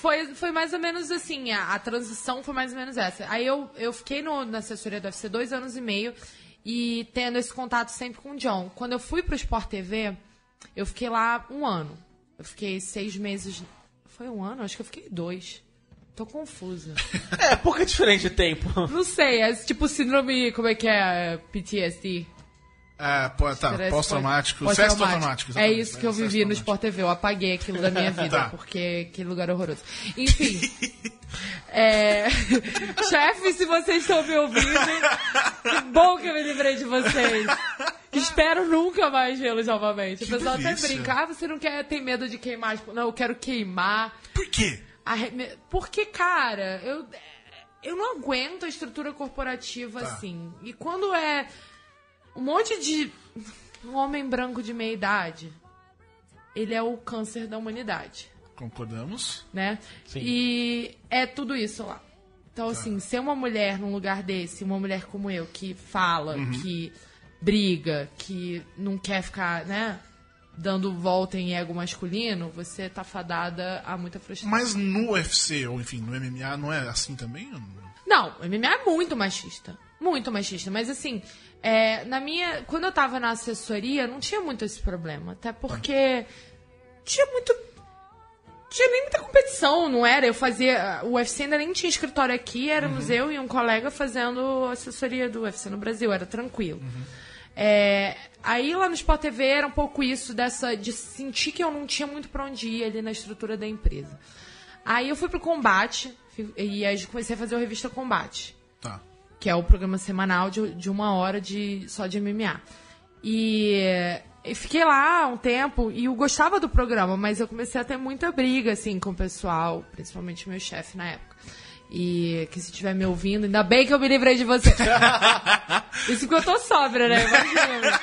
Foi, foi mais ou menos assim, a, a transição foi mais ou menos essa. Aí eu, eu fiquei no- na assessoria do UFC dois anos e meio e tendo esse contato sempre com o John. Quando eu fui pro Sport TV, eu fiquei lá um ano. Eu fiquei seis meses. Foi um ano? Acho que eu fiquei dois. Tô confusa. É, pouca diferença de tempo. Não sei, é tipo síndrome. Como é que é? PTSD. É, pô, tá, pós-traumático. pós- pós-traumático. traumático. É isso que eu vivi no. Sport TV. Eu apaguei aquilo da minha vida, Tá. porque aquele lugar é horroroso. Enfim. é... Chefe, se vocês estão me ouvindo, que bom que eu me lembrei de vocês. Espero nunca mais vê-los novamente. Que o pessoal até delícia. brinca, ah, você não quer ter medo de queimar? Tipo, Não, eu quero queimar. Por quê? Arreme- Porque, cara, eu, eu não aguento a estrutura corporativa Tá. assim. E quando é um monte de. Um homem branco de meia idade, ele é o câncer da humanidade, Concordamos. né? Sim. E é tudo isso lá. Tá. Então, assim, ser uma mulher num lugar desse, uma mulher como eu, que fala, Uhum. que briga, que não quer ficar, né? Dando volta em ego masculino, você tá fadada a muita frustração. Mas no UFC, ou enfim, no MMA, não é assim também? Não, o MMA é muito machista. Muito machista. Mas assim, é, na minha. Quando eu tava na assessoria, não tinha muito esse problema. Até porque tinha muito. Tinha nem muita competição, não era? Eu fazia. O UFC ainda nem tinha escritório aqui, éramos eu e um colega fazendo assessoria do UFC no Brasil, era tranquilo. É, aí lá no Sport TV era um pouco isso, dessa de sentir que eu não tinha muito pra onde ir ali na estrutura da empresa. Aí eu fui pro combate e aí comecei a fazer o revista Combate, Tá. Que é o programa semanal de, de uma hora de só de MMA. E fiquei lá um tempo e eu gostava do programa, mas eu comecei a ter muita briga assim com o pessoal, principalmente meu chefe na época. E que se estiver me ouvindo, ainda bem que eu me livrei de você. Isso porque eu tô sóbria, né? Imagina.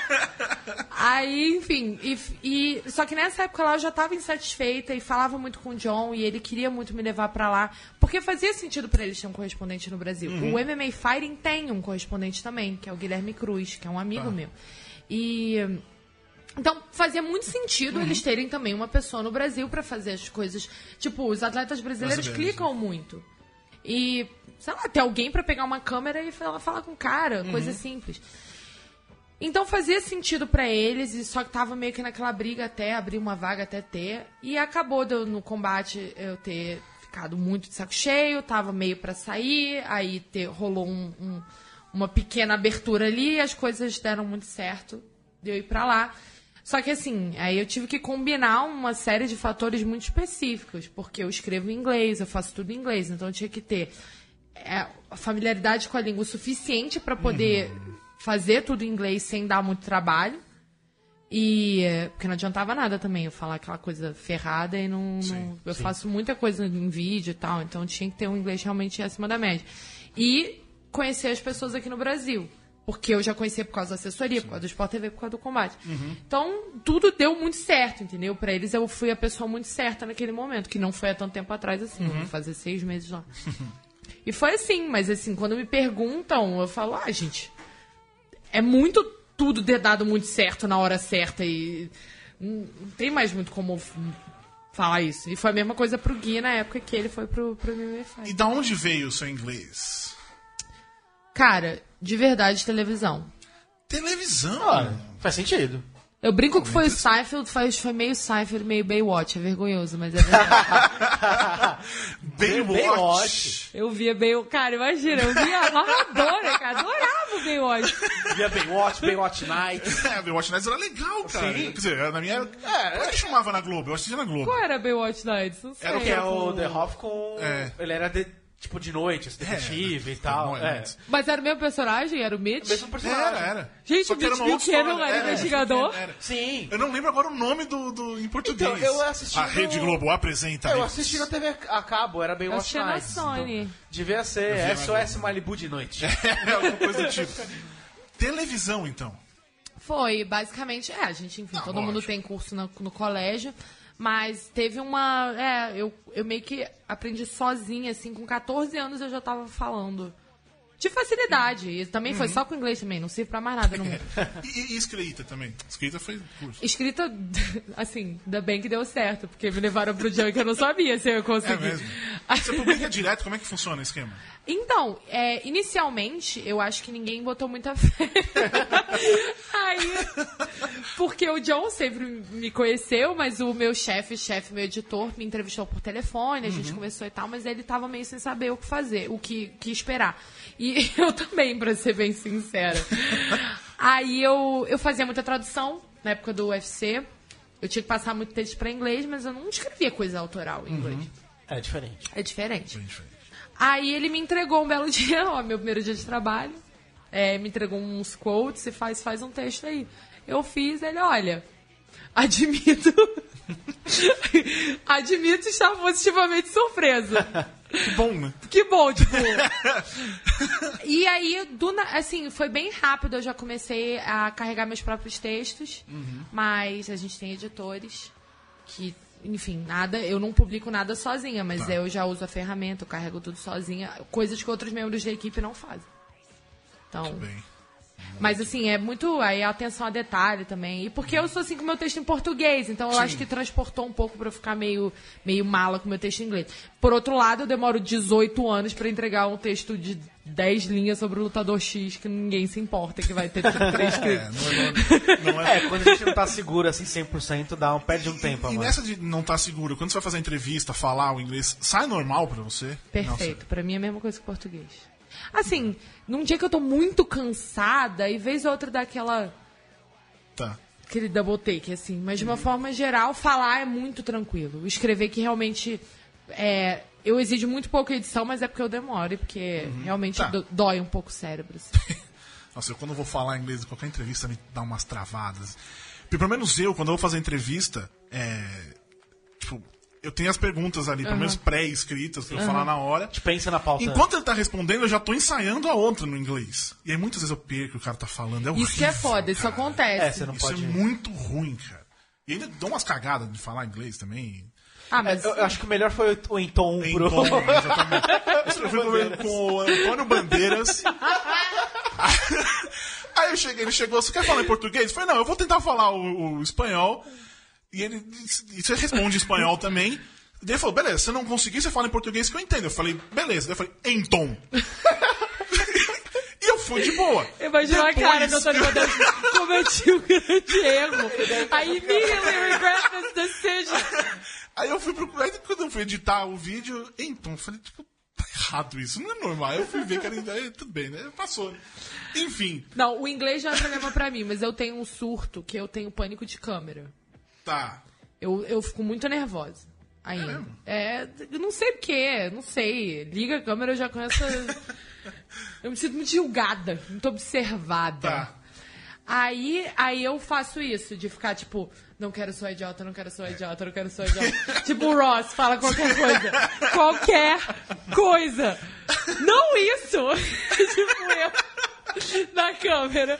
Aí, enfim, e, e- só que nessa época lá eu já tava insatisfeita e falava muito com o John e ele queria muito me levar pra lá, porque fazia sentido pra eles ter um correspondente no Brasil. O MMA Fighting tem um correspondente também, que é o Guilherme Cruz, que é um amigo meu. E então fazia muito sentido eles terem também uma pessoa no Brasil pra fazer as coisas. Tipo, os atletas brasileiros Brasileiros, clicam muito. E, sei lá, ter alguém pra pegar uma câmera e falar, falar com o cara, coisa simples. Então fazia sentido pra eles, e só que tava meio que naquela briga até abrir uma vaga até ter. E acabou de eu, no combate eu ter ficado muito de saco cheio, tava meio pra sair, aí ter, rolou um- um- uma pequena abertura ali, as coisas deram muito certo de eu ir pra lá. Só que assim, aí eu tive que combinar uma série de fatores muito específicos, porque eu escrevo em inglês, eu faço tudo em inglês, então eu tinha que ter é, a familiaridade com a língua suficiente para poder fazer tudo em inglês sem dar muito trabalho. E. Porque não adiantava nada também eu falar aquela coisa ferrada e não. não- eu faço muita coisa em vídeo e tal, então tinha que ter um inglês realmente acima da média. E conhecer as pessoas aqui no Brasil. Porque eu já conhecia por causa da assessoria, por causa do Sport TV, por causa do combate. Então, tudo deu muito certo, entendeu? Pra eles, eu fui a pessoa muito certa naquele momento, que não foi há tanto tempo atrás assim, vou fazer seis meses lá. E foi assim, mas assim, quando me perguntam, eu falo, ah, gente, é muito tudo ter dado muito certo na hora certa e não tem mais muito como falar isso. E foi a mesma coisa pro Gui na época que ele foi pro, pro MMA E da onde veio o seu inglês? Cara, de verdade, televisão. Televisão. Olha, faz sentido. Eu brinco que foi o Seinfeld, foi, foi meio Seinfeld, meio Baywatch. É vergonhoso, mas é verdade. Baywatch. Baywatch. eu via Baywatch. Cara, imagina, eu via amadora, cara. Adorava o Baywatch. Via Baywatch, Baywatch Night. É, Baywatch Nights era legal, cara. Sim. Quer dizer, na minha. É, Como é que chamava na Globo? Eu assistia na Globo. Qual era Baywatch Nights? Não sei. Era o Que é o The Hoff com... É. Ele era de, tipo de noite, esse detetive e tal. É. mas- era o mesmo personagem? Era o Mitch? Mesmo personagem. Era, era. Gente, o que era Mitch uma outra Buchanan história. era investigador? era. Sim. Eu não lembro agora o nome do, do em português. Então, eu assisti A no- Rede Globo apresenta. Eu assisti na TV a cabo, era Eu Baywatch assisti na Nights. Sony. Então, devia ser SOS Malibu de noite. É, alguma coisa do tipo. Televisão, então. Foi, basicamente, é, a gente, enfim, Não, todo mundo lógico. tem curso no, no colégio, mas teve uma, é, eu, eu meio que aprendi sozinha, assim, com 14 anos eu já tava falando. De facilidade, e também Uhum. foi só com inglês também, não serve pra mais nada no mundo. E, e escrita também. Escrita foi curso. Escrita, assim, ainda bem que deu certo, porque me levaram pro Junk, eu não sabia se eu ia É conseguir. mesmo. Você publica direto, como é que funciona o esquema? Então, é, inicialmente, eu acho que ninguém botou muita fé. Aí, porque o John sempre me conheceu, mas o meu chefe, chefe, meu editor, me entrevistou por telefone, a gente conversou e tal, mas ele tava meio sem saber o que fazer, o que, que esperar. E eu também, pra ser bem sincera. Aí eu, eu fazia muita tradução na época do UFC. Eu tinha que passar muito texto pra inglês, mas eu não escrevia coisa autoral em inglês. É diferente. É diferente. Bem diferente. Aí ele me entregou um belo dia, ó, meu primeiro dia de trabalho. É, me entregou uns quotes e faz, faz um texto aí. Eu fiz, ele, olha, admito. admito estar positivamente surpresa. Que bom, né? Que bom, tipo. e aí, do, assim, foi bem rápido. Eu já comecei a carregar meus próprios textos. Mas a gente tem editores que, enfim, nada. Eu não publico nada sozinha, mas Tá. eu já uso a ferramenta, eu carrego tudo sozinha. Coisas que outros membros da equipe não fazem. Então. Bem. Mas assim, é muito. Aí a atenção a detalhe também. E porque eu sou assim com o meu texto em português, então eu Sim. acho que transportou um pouco pra eu ficar meio, meio mala com o meu texto em inglês. Por outro lado, eu demoro 18 anos pra entregar um texto de 10 linhas sobre o lutador X que ninguém se importa que vai ter três É, escritos. não é, não é- É, quando a gente não tá seguro assim 100%, dá um, perde um tempo E nessa de não estar seguro, quando você vai fazer a entrevista, falar o inglês, sai normal pra você? Perfeito. Pra mim é a mesma coisa que português. Assim, num dia que eu tô muito cansada, e vez ou outra daquela. Tá. aquele double take, assim. Mas de uma forma geral, falar é muito tranquilo. Escrever que realmente. É, eu exijo muito pouca edição, mas é porque eu demoro e porque realmente Tá. dói um pouco o cérebro. assim. Nossa, eu quando vou falar inglês em qualquer entrevista me dá umas travadas. Pelo menos eu, quando eu vou fazer entrevista, é. Tipo, eu tenho as perguntas ali, pelo menos pré-escritas, pra eu falar na hora. gente pensa na pauta. Enquanto ele tá respondendo, eu já tô ensaiando a outra no inglês. E aí muitas vezes eu perco o que o cara tá falando. É horrível, Isso que é foda, isso cara. acontece. É, você não Isso pode. é muito ruim, cara. E ainda dou umas cagadas de falar inglês também. Ah, É, mas eu, eu acho que o melhor foi o- em tom Em tom, exatamente. Eu fui com, com o Antônio Bandeiras. Aí eu cheguei, ele chegou, você quer falar em português? Eu falei, não, eu vou tentar falar o, o espanhol. E ele disse- e você responde em espanhol também. Daí ele falou, beleza, se não conseguir, você fala em português que eu entendo. Eu falei, beleza. Daí eu falei, tom. e eu fui de boa. Imaginou a Depois- cara do Antônio Bandeiras cometi um grande erro. I immediately regret this decision. Aí eu fui procurar, e quando eu fui editar o vídeo, então, eu falei, tipo, tá errado isso, não é normal. Eu fui ver que era, aí, tudo bem, né? Passou. né? Enfim, Não, o inglês não é problema pra mim, mas eu tenho um surto que eu tenho pânico de câmera. Tá. Eu, eu fico muito nervosa ainda. É, eu não sei porquê, não sei. Liga a câmera, eu já começo. a- Eu me sinto muito julgada, muito observada. Tá. Aí, aí eu faço isso, de ficar tipo, não quero ser idiota, não quero ser idiota, não quero ser idiota. tipo o Ross, fala qualquer coisa. qualquer coisa. Não isso! tipo eu na câmera.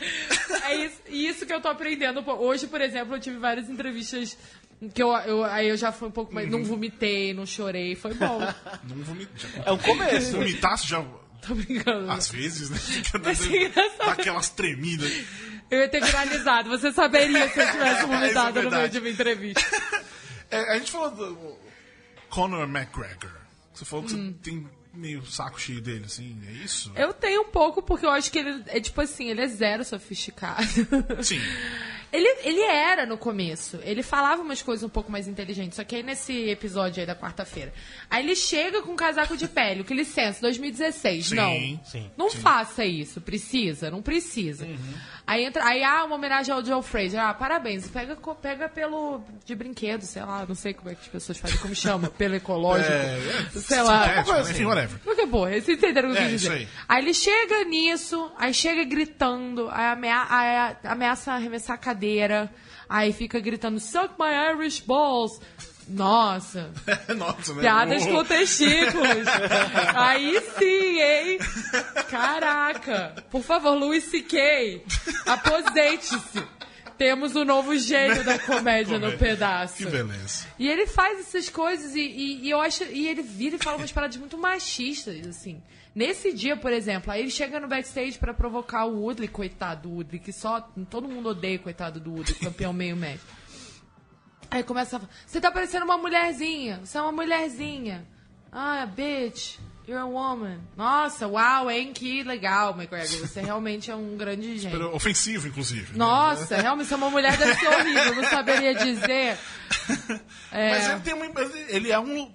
É isso, isso que eu tô aprendendo. Hoje, por exemplo, eu tive várias entrevistas que eu, eu- aí eu já fui um pouco mais. Não vomitei, não chorei, foi bom. Não vomitar. É um começo. Vomitasse já. Tô brincando. Às vezes, né? Fica dando- engraçado. Daquelas tremidas. Eu ia ter viralizado, você saberia se eu tivesse Isso é vomitado no meio de uma entrevista. É, a gente falou do Conor McGregor. Você falou que você tem meio saco cheio dele, assim, é isso? Eu tenho um pouco, porque eu acho que ele é tipo assim, ele é zero sofisticado. Sim. Ele, ele era no começo. Ele falava umas coisas um pouco mais inteligentes. Só que aí nesse episódio aí da quarta-feira. Aí ele chega com um casaco de pele. Que licença, 2016. Sim, não. sim, não faça isso. Precisa? Não precisa. Aí entra. Aí há uma homenagem ao Joe Fraser. Ah, parabéns. Pega, pega pelo. de brinquedo, sei lá. Não sei como é que as pessoas fazem. Como chama? Pelo ecológico. É, é, sei lá. sintético, Uma coisa enfim, whatever. porque, porra, vocês entenderam o que eu É, quis isso dizer. aí. Aí ele chega nisso, aí chega gritando, aí, amea aí ameaça arremessar a cadeira, aí fica gritando, suck my Irish balls. Nossa, Nossa, né? piadas com testículos. aí sim, hein? Caraca. Por favor, Louis C.K., aposente-se. Temos o novo gênio da comédia no pedaço. Que beleza. E ele faz essas coisas e, e- e eu acho. E ele vira e fala umas paradas muito machistas, assim. Nesse dia, por exemplo, aí ele chega no backstage pra provocar o Woodley, coitado do Woodley, que só. Todo mundo odeia, coitado do Woodley, campeão meio médio. Aí começa a falar: Você tá parecendo uma mulherzinha, você é uma mulherzinha. Ah, bitch, you're a woman. Nossa, uau, hein? Que legal, McGregor. Você realmente é um grande gênio. Ofensivo, inclusive. né? Nossa, realmente ser uma mulher deve ser horrível, eu não saberia dizer. É. Mas ele tem uma. Ele é um.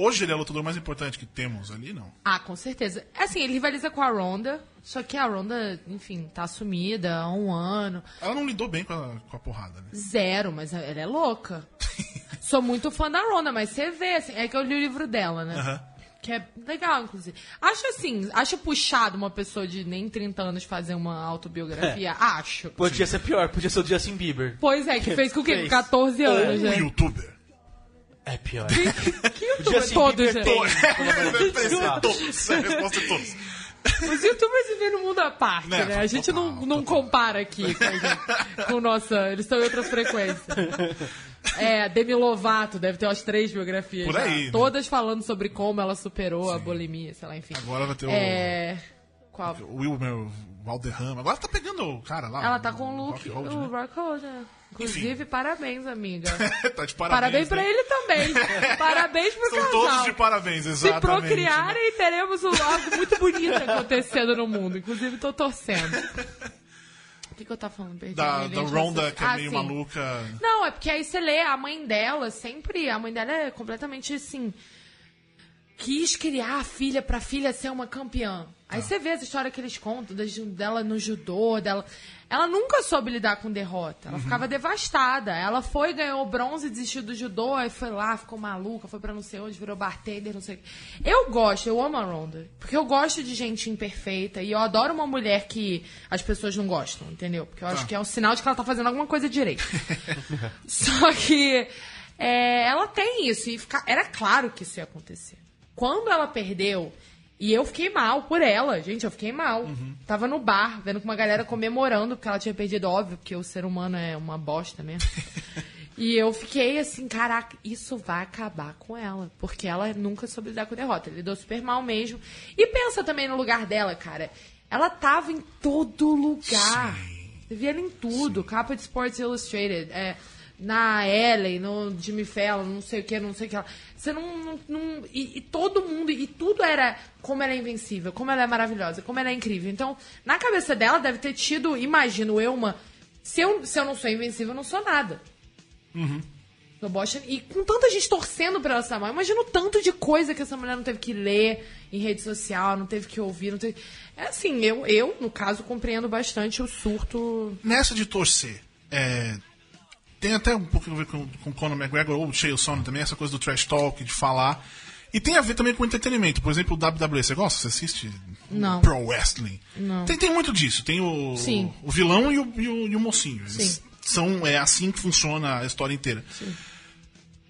Hoje ele é o lutador mais importante que temos ali, não. Ah, com certeza. Assim, ele rivaliza com a Ronda, só que a Ronda, enfim, tá sumida há um ano. Ela não lidou bem com a, com a porrada, né? Zero, mas ela é louca. Sou muito fã da Ronda, mas você vê, assim, é que eu li o livro dela, né? Que é legal, inclusive. Acho assim, acho puxado uma pessoa de nem 30 anos fazer uma autobiografia. Acho. Podia ser pior, podia ser o Justin Bieber. Pois é, que fez com o quê? Com Fez. 14 anos, Um né? youtuber. É pior. Que O youtuber Justin todos, né? todos. A resposta é todos. Os youtubers vivem no mundo à parte, Né, né? A gente não, total, não compara aqui com, gente, com nossa. Eles estão em outra frequência. É, Demi Lovato deve ter umas três biografias. Por aí, né? Todas falando sobre como ela superou a bulimia, sei lá, enfim. Agora vai ter o- É. Qual? O Wilmer Valderrama. Agora tá pegando o cara lá. Ela tá com o look. Rock o né? Rock né? Inclusive, parabéns, amiga. tá de parabéns. Parabéns pra né? ele também. Parabéns pro São casal. todos de parabéns, Se exatamente. procriarem, teremos um- algo muito bonito acontecendo no mundo. Inclusive, tô torcendo. O que, que eu tava falando? Perdi Da, da Ronda, que é Ah, meio sim. maluca. Não, é porque aí você lê a mãe dela, sempre. A mãe dela é completamente assim. Quis criar a filha pra filha ser uma campeã. Aí você vê essa história que eles contam dela no judô, dela. Ela nunca soube lidar com derrota. Ela ficava devastada. Ela foi, ganhou bronze, desistiu do judô, aí foi lá, ficou maluca, foi pra não sei onde, virou bartender, não sei o quê. Eu gosto, eu amo a Ronda. Porque eu gosto de gente imperfeita e eu adoro uma mulher que as pessoas não gostam, entendeu? Porque eu acho que é um sinal de que ela tá fazendo alguma coisa direito. Só que é, ela tem isso. E fica- era claro que isso ia acontecer. Quando ela perdeu, e eu fiquei mal por ela, gente, eu fiquei mal. Tava no bar, vendo com uma galera comemorando porque ela tinha perdido, óbvio, porque o ser humano é uma bosta mesmo. e eu fiquei assim, caraca, isso vai acabar com ela. Porque ela nunca soube lidar com derrota. Ele lidou super mal mesmo. E pensa também no lugar dela, cara. Ela tava em todo lugar. Você via ela em tudo. Capa de Sports Illustrated. É, na Ellen, no Jimmy Fallon, não sei o que, não sei o que. lá. Você não. não, não- e, e todo mundo, e tudo era como ela é invencível, como ela é maravilhosa, como ela é incrível. Então, na cabeça dela deve ter tido, imagino eu, uma. Se eu, se eu não sou invencível, eu não sou nada. No Boston. E com tanta gente torcendo pra ela ser mal, imagina o tanto de coisa que essa mulher não teve que ler em rede social, não teve que ouvir, não teve. É assim, eu, eu no caso, compreendo bastante o surto. Nessa de torcer, é, tem até um pouco a ver com, com Conor McGregor ou o Chael Sonnen também, essa coisa do trash talk, de falar. E tem a ver também com entretenimento. Por exemplo, o WWE, você gosta? Você assiste? Não. Pro Wrestling? Não. Tem, tem muito disso. Tem o, Sim. o vilão e o, e o, e o mocinho. Eles Sim. são, é assim que funciona a história inteira.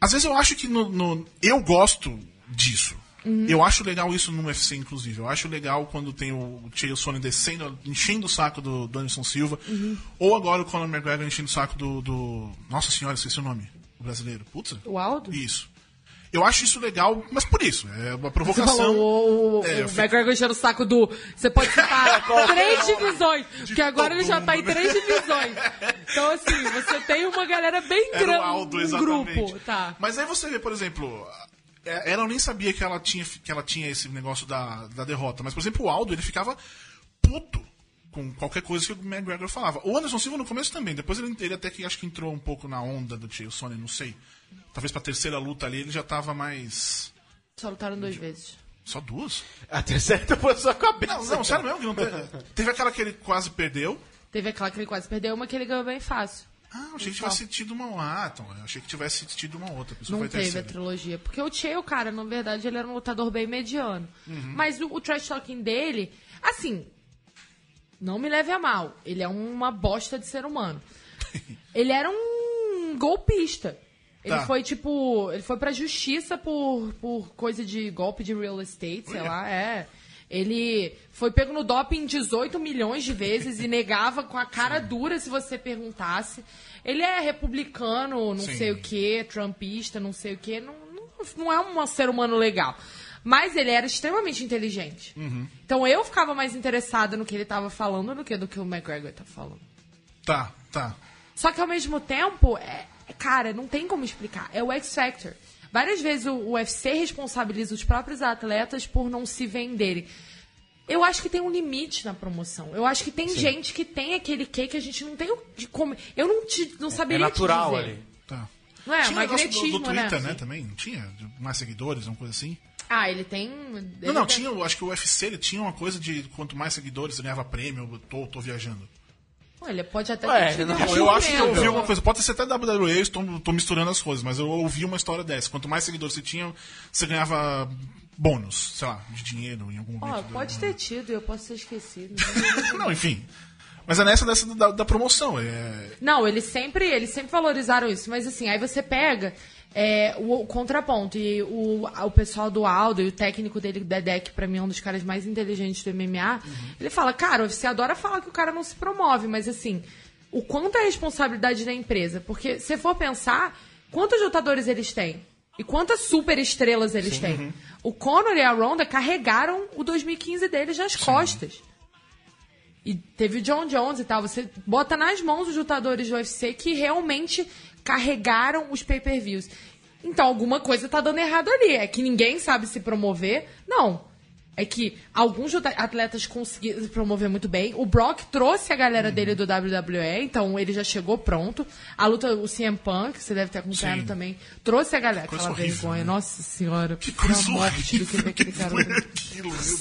Às vezes eu acho que no, no- eu gosto disso. Uhum. Eu acho legal isso no UFC, inclusive. Eu acho legal quando tem o Chael Sonnen descendo, enchendo o saco do, do Anderson Silva. Uhum. Ou agora o Conor McGregor enchendo o saco do, do- Nossa senhora, esqueci o nome. O brasileiro. Putz. O Aldo? Isso. Eu acho isso legal, mas por isso. É uma provocação. falou o, É, o fico- McGregor enchendo o saco do. Você pode citar três divisões. Porque agora ele já tá em três divisões. Então, assim, você tem uma galera bem grande. Um grupo. Tá. Mas aí você vê, por exemplo, ela nem sabia que ela tinha, que ela tinha esse negócio da, da derrota. Mas, por exemplo, o Aldo, ele ficava puto com qualquer coisa que o McGregor falava. O Anderson Silva no começo também. Depois ele, ele até que acho que entrou um pouco na onda do Tio Sony, não sei. Talvez pra terceira luta ali ele já tava mais. Só lutaram duas vezes. Só duas? A terceira foi sua cabeça. Não, não, sério mesmo que não teve. Teve aquela que ele quase perdeu. Teve aquela que ele quase perdeu, uma que ele ganhou bem fácil. Ah, eu achei que tivesse tido uma. Ah, então. Eu achei que tivesse tido uma outra. A pessoa Não teve a terceira. trilogia. Porque o Chael, cara, na verdade, ele era um lutador bem mediano. Uhum. Mas o, o trash talking dele, assim, não me leve a mal. Ele é uma bosta de ser humano. ele era um golpista. Ele Tá. foi, tipo, ele foi pra justiça por, por coisa de golpe de real estate, sei Olha. lá, é. Ele foi pego no doping 18 milhões de vezes e negava com a cara dura se você perguntasse. Ele é republicano, não Sim. sei o que, trumpista, não sei o que. Não, não, é um ser humano legal. Mas ele era extremamente inteligente. Então eu ficava mais interessada no que ele tava falando do que do que o McGregor tá falando. Tá, tá. Só que ao mesmo tempo, é, cara, não tem como explicar. É o X Factor. Várias vezes o, UFC responsabiliza os próprios atletas por não se venderem. Eu acho que tem um limite na promoção. Eu acho que tem gente que tem aquele quê que a gente não tem o de como. Eu não, te, não É saberia te natural dizer. ali. Tá. Não é? tinha um negócio do, magnetismo, do Twitter, né? né? Também? Não tinha? Mais seguidores, uma coisa assim? Ah, ele tem. Não, ele não, deve- tinha. eu Acho que o UFC ele tinha uma coisa de quanto mais seguidores ganhava prêmio, eu tô, tô viajando. Ele pode até Ué, ter não, eu acho que eu ouvi uma coisa, pode ser até WWE, eu estou, tô misturando as coisas, mas eu ouvi uma história dessa. Quanto mais seguidores você tinha, você ganhava bônus, sei lá, de dinheiro em algum momento. pode ter tido, eu posso ter esquecido. Não, enfim. Mas é nessa dessa da, da promoção. É... Não, eles sempre, eles sempre valorizaram isso. Mas assim, aí você pega é, o, o contraponto. E o, o pessoal do Aldo e o técnico dele, Dedek, pra mim é um dos caras mais inteligentes do MMA. Ele fala, cara, o UFC adora falar que o cara não se promove, mas assim, o quanto é a responsabilidade da empresa? Porque se for pensar, quantos lutadores eles têm? E quantas super estrelas eles têm? O Conor e a Ronda carregaram o 2015 deles nas costas. E teve o John Jones e tal. Você bota nas mãos os lutadores do UFC que realmente carregaram os pay-per-views. Então, alguma coisa tá dando errado ali. É que ninguém sabe se promover. Não. É que alguns atletas conseguiram se promover muito bem. O Brock trouxe a galera dele do WWE, então ele já chegou pronto. A luta, o CM Punk, você deve ter acompanhado Sim. também, trouxe a galera. Coisa Aquela horrível, vergonha. né? Nossa senhora. Que foi coisa morte do que horrível aquele que cara. foi aquilo, meu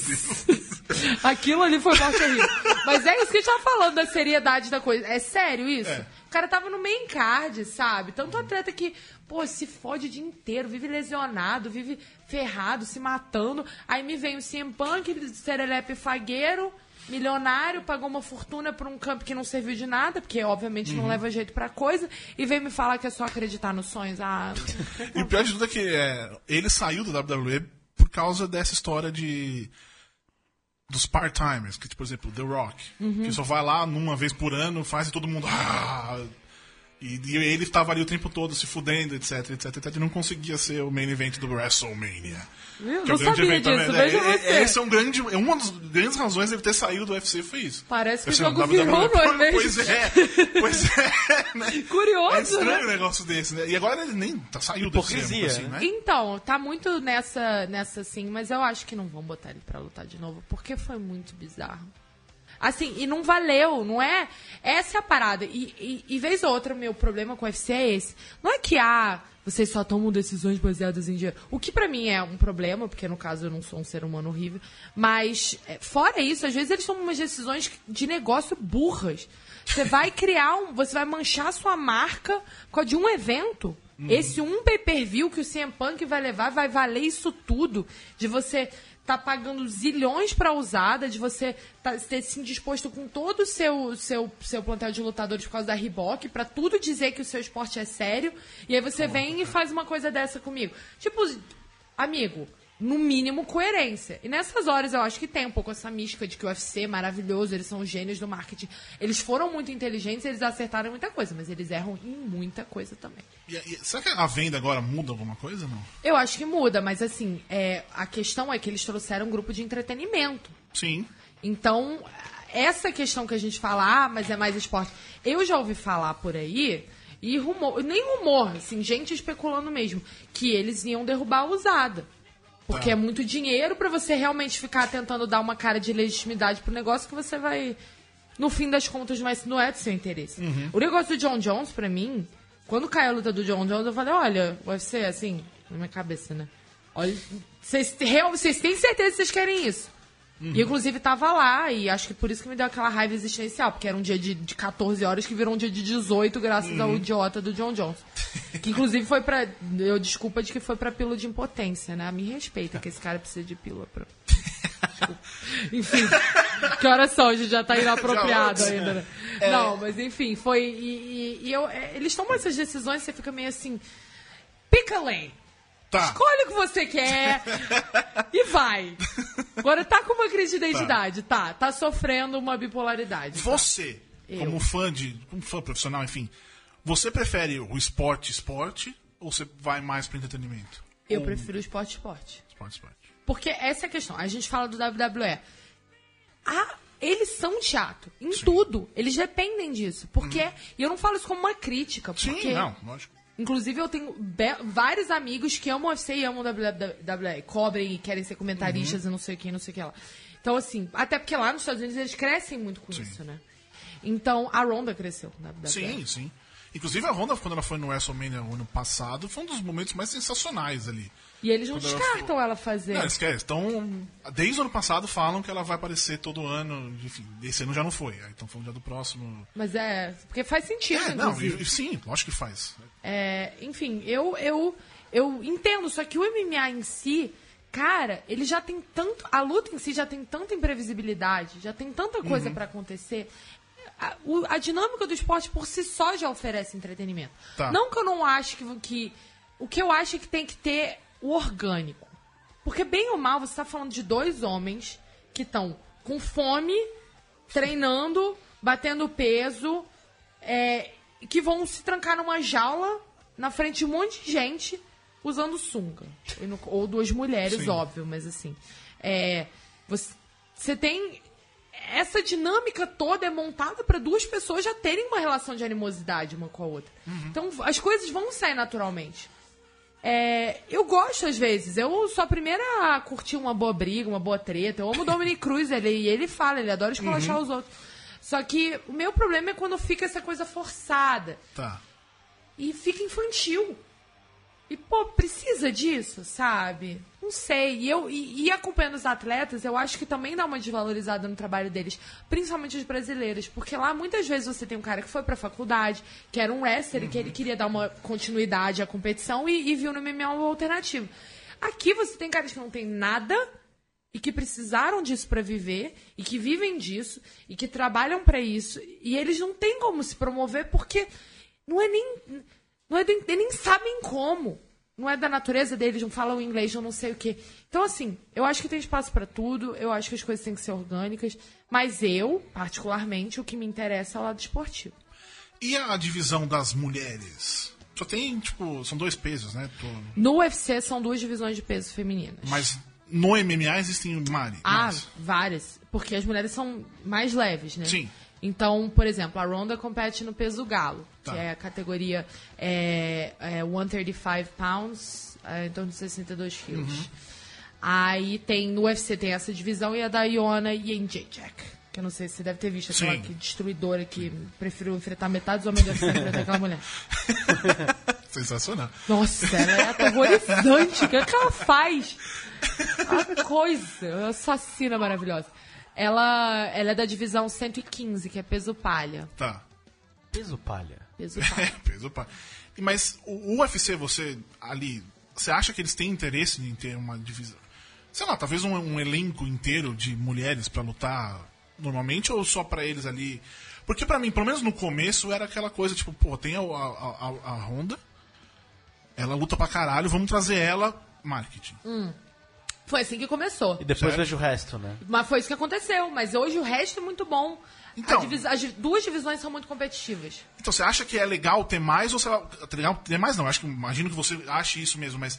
Deus. Aquilo ali foi morte horrível. Mas é isso que a gente tava falando da seriedade da coisa. É sério isso? É. O cara tava no main card, sabe? Tanto atleta que, pô, se fode o dia inteiro, vive lesionado, vive ferrado, se matando. Aí me vem o CM Punk, serelepe fagueiro, milionário, pagou uma fortuna por um campo que não serviu de nada, porque obviamente Uhum. não leva jeito pra coisa, e vem me falar que é só acreditar nos sonhos. Ah, E o pior de tudo é que é, ele saiu do WWE por causa dessa história de. Dos part-timers, que, tipo, por exemplo, The Rock, que só vai lá numa vez por ano, faz e todo mundo. "Ah!" E, e ele estava ali o tempo todo se fudendo, etc, etc, etc, e não conseguia ser o main event do WrestleMania. Viu? Que é Não o grande sabia evento disso, também, né? veja É- você. é- Esse é um grande. É uma das grandes razões dele ter saído do UFC foi isso. Parece que o Assim, jogo WWE virou, não é mesmo? Pois é, pois é. Né? Curioso, É estranho né? um negócio desse, né? E agora ele nem tá, saiu do UFC, assim, né? né? Então, tá muito nessa, nessa assim, mas eu acho que não vão botar ele pra lutar de novo, porque foi muito bizarro. Assim, e não valeu, não é? Essa é a parada. E, e, e vez ou outra, meu problema com o UFC é esse. Não é que, ah, vocês só tomam decisões baseadas em dinheiro. O que pra mim é um problema, porque no caso eu não sou um ser humano horrível. Mas, é, fora isso, às vezes eles tomam umas decisões de negócio burras. Você vai criar um. Você vai manchar sua marca por causa de um evento. Esse um pay-per-view que o CM Punk vai levar vai valer isso tudo. De você tá pagando zilhões pra usada, de você tá, ter se disposto com todo o seu, seu, seu plantel de lutadores por causa da Reebok, pra tudo dizer que o seu esporte é sério, e aí você vem e faz uma coisa dessa comigo. Tipo, amigo, no mínimo coerência. E nessas horas eu acho que tem um pouco essa mística de que o UFC é maravilhoso, eles são gênios do marketing. Eles foram muito inteligentes, eles acertaram muita coisa, mas eles erram em muita coisa também. E, e, será que a venda agora muda alguma coisa não? Eu acho que muda, mas assim, é, a questão é que eles trouxeram um grupo de entretenimento. Sim. Então, essa questão que a gente fala, ah, mas é mais esporte. Eu já ouvi falar por aí, E rumor, nem rumor, assim, gente especulando mesmo, que eles iam derrubar a usada. Porque Tá. é muito dinheiro pra você realmente ficar tentando dar uma cara de legitimidade pro negócio que você vai. No fim das contas, mas não é do seu interesse. O negócio do John Jones, pra mim, quando caiu a luta do John Jones, eu falei, olha, vai ser assim, na minha cabeça, né? Olha, vocês têm certeza que vocês querem isso? E, inclusive, tava lá, e acho que por isso que me deu aquela raiva existencial, porque era um dia de, de 14 horas que virou um dia de 18, graças ao idiota do John Jones. Que, inclusive, foi pra... Eu desculpa de que foi pra pílula de impotência, né? Me respeita que esse cara precisa de pílula pra... Enfim, que horas são? A gente já tá inapropriado Já, ainda, né? Não, mas enfim, foi... E, e- e eu, é, eles tomam essas decisões, você fica meio assim... Pica lane. Tá. Escolhe o que você quer e vai. Agora tá com uma crise de identidade, tá. Tá sofrendo uma bipolaridade. tá? Você, Eu. como fã de. como fã profissional, enfim, você prefere o esporte esporte ou você vai mais pro entretenimento? Eu Ou prefiro o esporte esporte. Esporte esporte. Porque essa é a questão. A gente fala do WWE. Ah, eles são teatro. Em tudo. Eles dependem disso. Porque. E eu não falo isso como uma crítica. Sim, Porque, não, lógico. Inclusive, eu tenho vários amigos que amam o UFC e amam o WWE. Cobrem e querem ser comentaristas Uhum. e não sei o que, não sei o que lá. Então, assim, até porque lá nos Estados Unidos eles crescem muito com Sim. isso, né? Então, a Ronda cresceu na WWE. Sim, sim. Inclusive a Honda, quando ela foi no WrestleMania ano passado, foi um dos momentos mais sensacionais ali. E eles não Quando ela descartam ela fazer. Não, esquece. Então, desde o ano passado falam que ela vai aparecer todo ano. Enfim, esse ano já não foi. Aí estão falando já do próximo. Mas é. Porque faz sentido, É, não, e- sim, lógico que faz. É, enfim, eu, eu, eu entendo, só que o MMA em si, cara, ele já tem tanto. A luta em si já tem tanta imprevisibilidade, já tem tanta Uhum. coisa pra acontecer. A, o- a dinâmica do esporte por si só já oferece entretenimento. Tá. Não que eu não acho que, que. O que eu acho é que tem que ter o orgânico. Porque, bem ou mal, você está falando de dois homens que estão com fome, treinando, batendo peso, é, que vão se trancar numa jaula na frente de um monte de gente usando sunga. No- Ou duas mulheres, Sim. óbvio, mas assim. é, você, você tem. Essa dinâmica toda é montada para duas pessoas já terem uma relação de animosidade uma com a outra. Então as coisas vão sair naturalmente. É, eu gosto às vezes. Eu sou a primeira a curtir uma boa briga, uma boa treta. Eu amo o Dominic Cruz, ele, e ele fala, ele adora esculachar os outros. Só que o meu problema é quando fica essa coisa forçada Tá. e fica infantil. E, pô, precisa disso, sabe? Não sei. E, eu, e, e acompanhando os atletas, eu acho que também dá uma desvalorizada no trabalho deles, principalmente os brasileiros. Porque lá, muitas vezes, você tem um cara que foi pra faculdade, que era um wrestler, e que ele queria dar uma continuidade à competição e, e viu no MMA uma alternativa. Aqui você tem caras que não tem nada e que precisaram disso pra viver e que vivem disso e que trabalham pra isso e eles não têm como se promover porque não é nem não é nem, eles nem sabem como não é da natureza deles não falam inglês eu não sei o que então assim eu acho que tem espaço pra tudo eu acho que as coisas têm que ser orgânicas mas eu particularmente o que me interessa é o lado esportivo E a divisão das mulheres? Só tem, tipo, são dois pesos, né? Tô- no UFC são duas divisões de peso femininas Mas no MMA existem Mari. Ah, mais. várias. Porque as mulheres são mais leves, né? Sim. Então, por exemplo, a Ronda compete no peso galo, Tá. que é a categoria é, é 135 pounds, é, em torno de 62 quilos. Uhum. Aí tem, no UFC tem essa divisão e a da Iona Jędrzejczyk. Que eu não sei se você deve ter visto aquela Sim. que destruidora que preferiu enfrentar metade dos homens do UFC enfrentar aquela mulher. Sensacional. Nossa, ela é aterrorizante. O que, é que ela faz? A coisa, assassina maravilhosa. Ela, ela é da divisão 115, que é peso palha. Tá. Peso palha. Peso É, palha. peso pá. E, Mas o UFC, você ali, você acha que eles têm interesse em ter uma divisão? Sei lá, talvez um, um elenco inteiro de mulheres pra lutar normalmente ou só pra eles ali? Porque pra mim, pelo menos no começo, era aquela coisa tipo, pô, tem a, a, a, a Honda, ela luta pra caralho, vamos trazer ela, marketing. Foi assim que começou. E depois Sério? vejo o resto, né? Mas foi isso que aconteceu. Mas hoje o resto é muito bom. Então. A divisa- as duas divisões são muito competitivas. Então você acha que é legal ter mais ou sei lá, legal ter mais não, acho que imagino que você ache isso mesmo, mas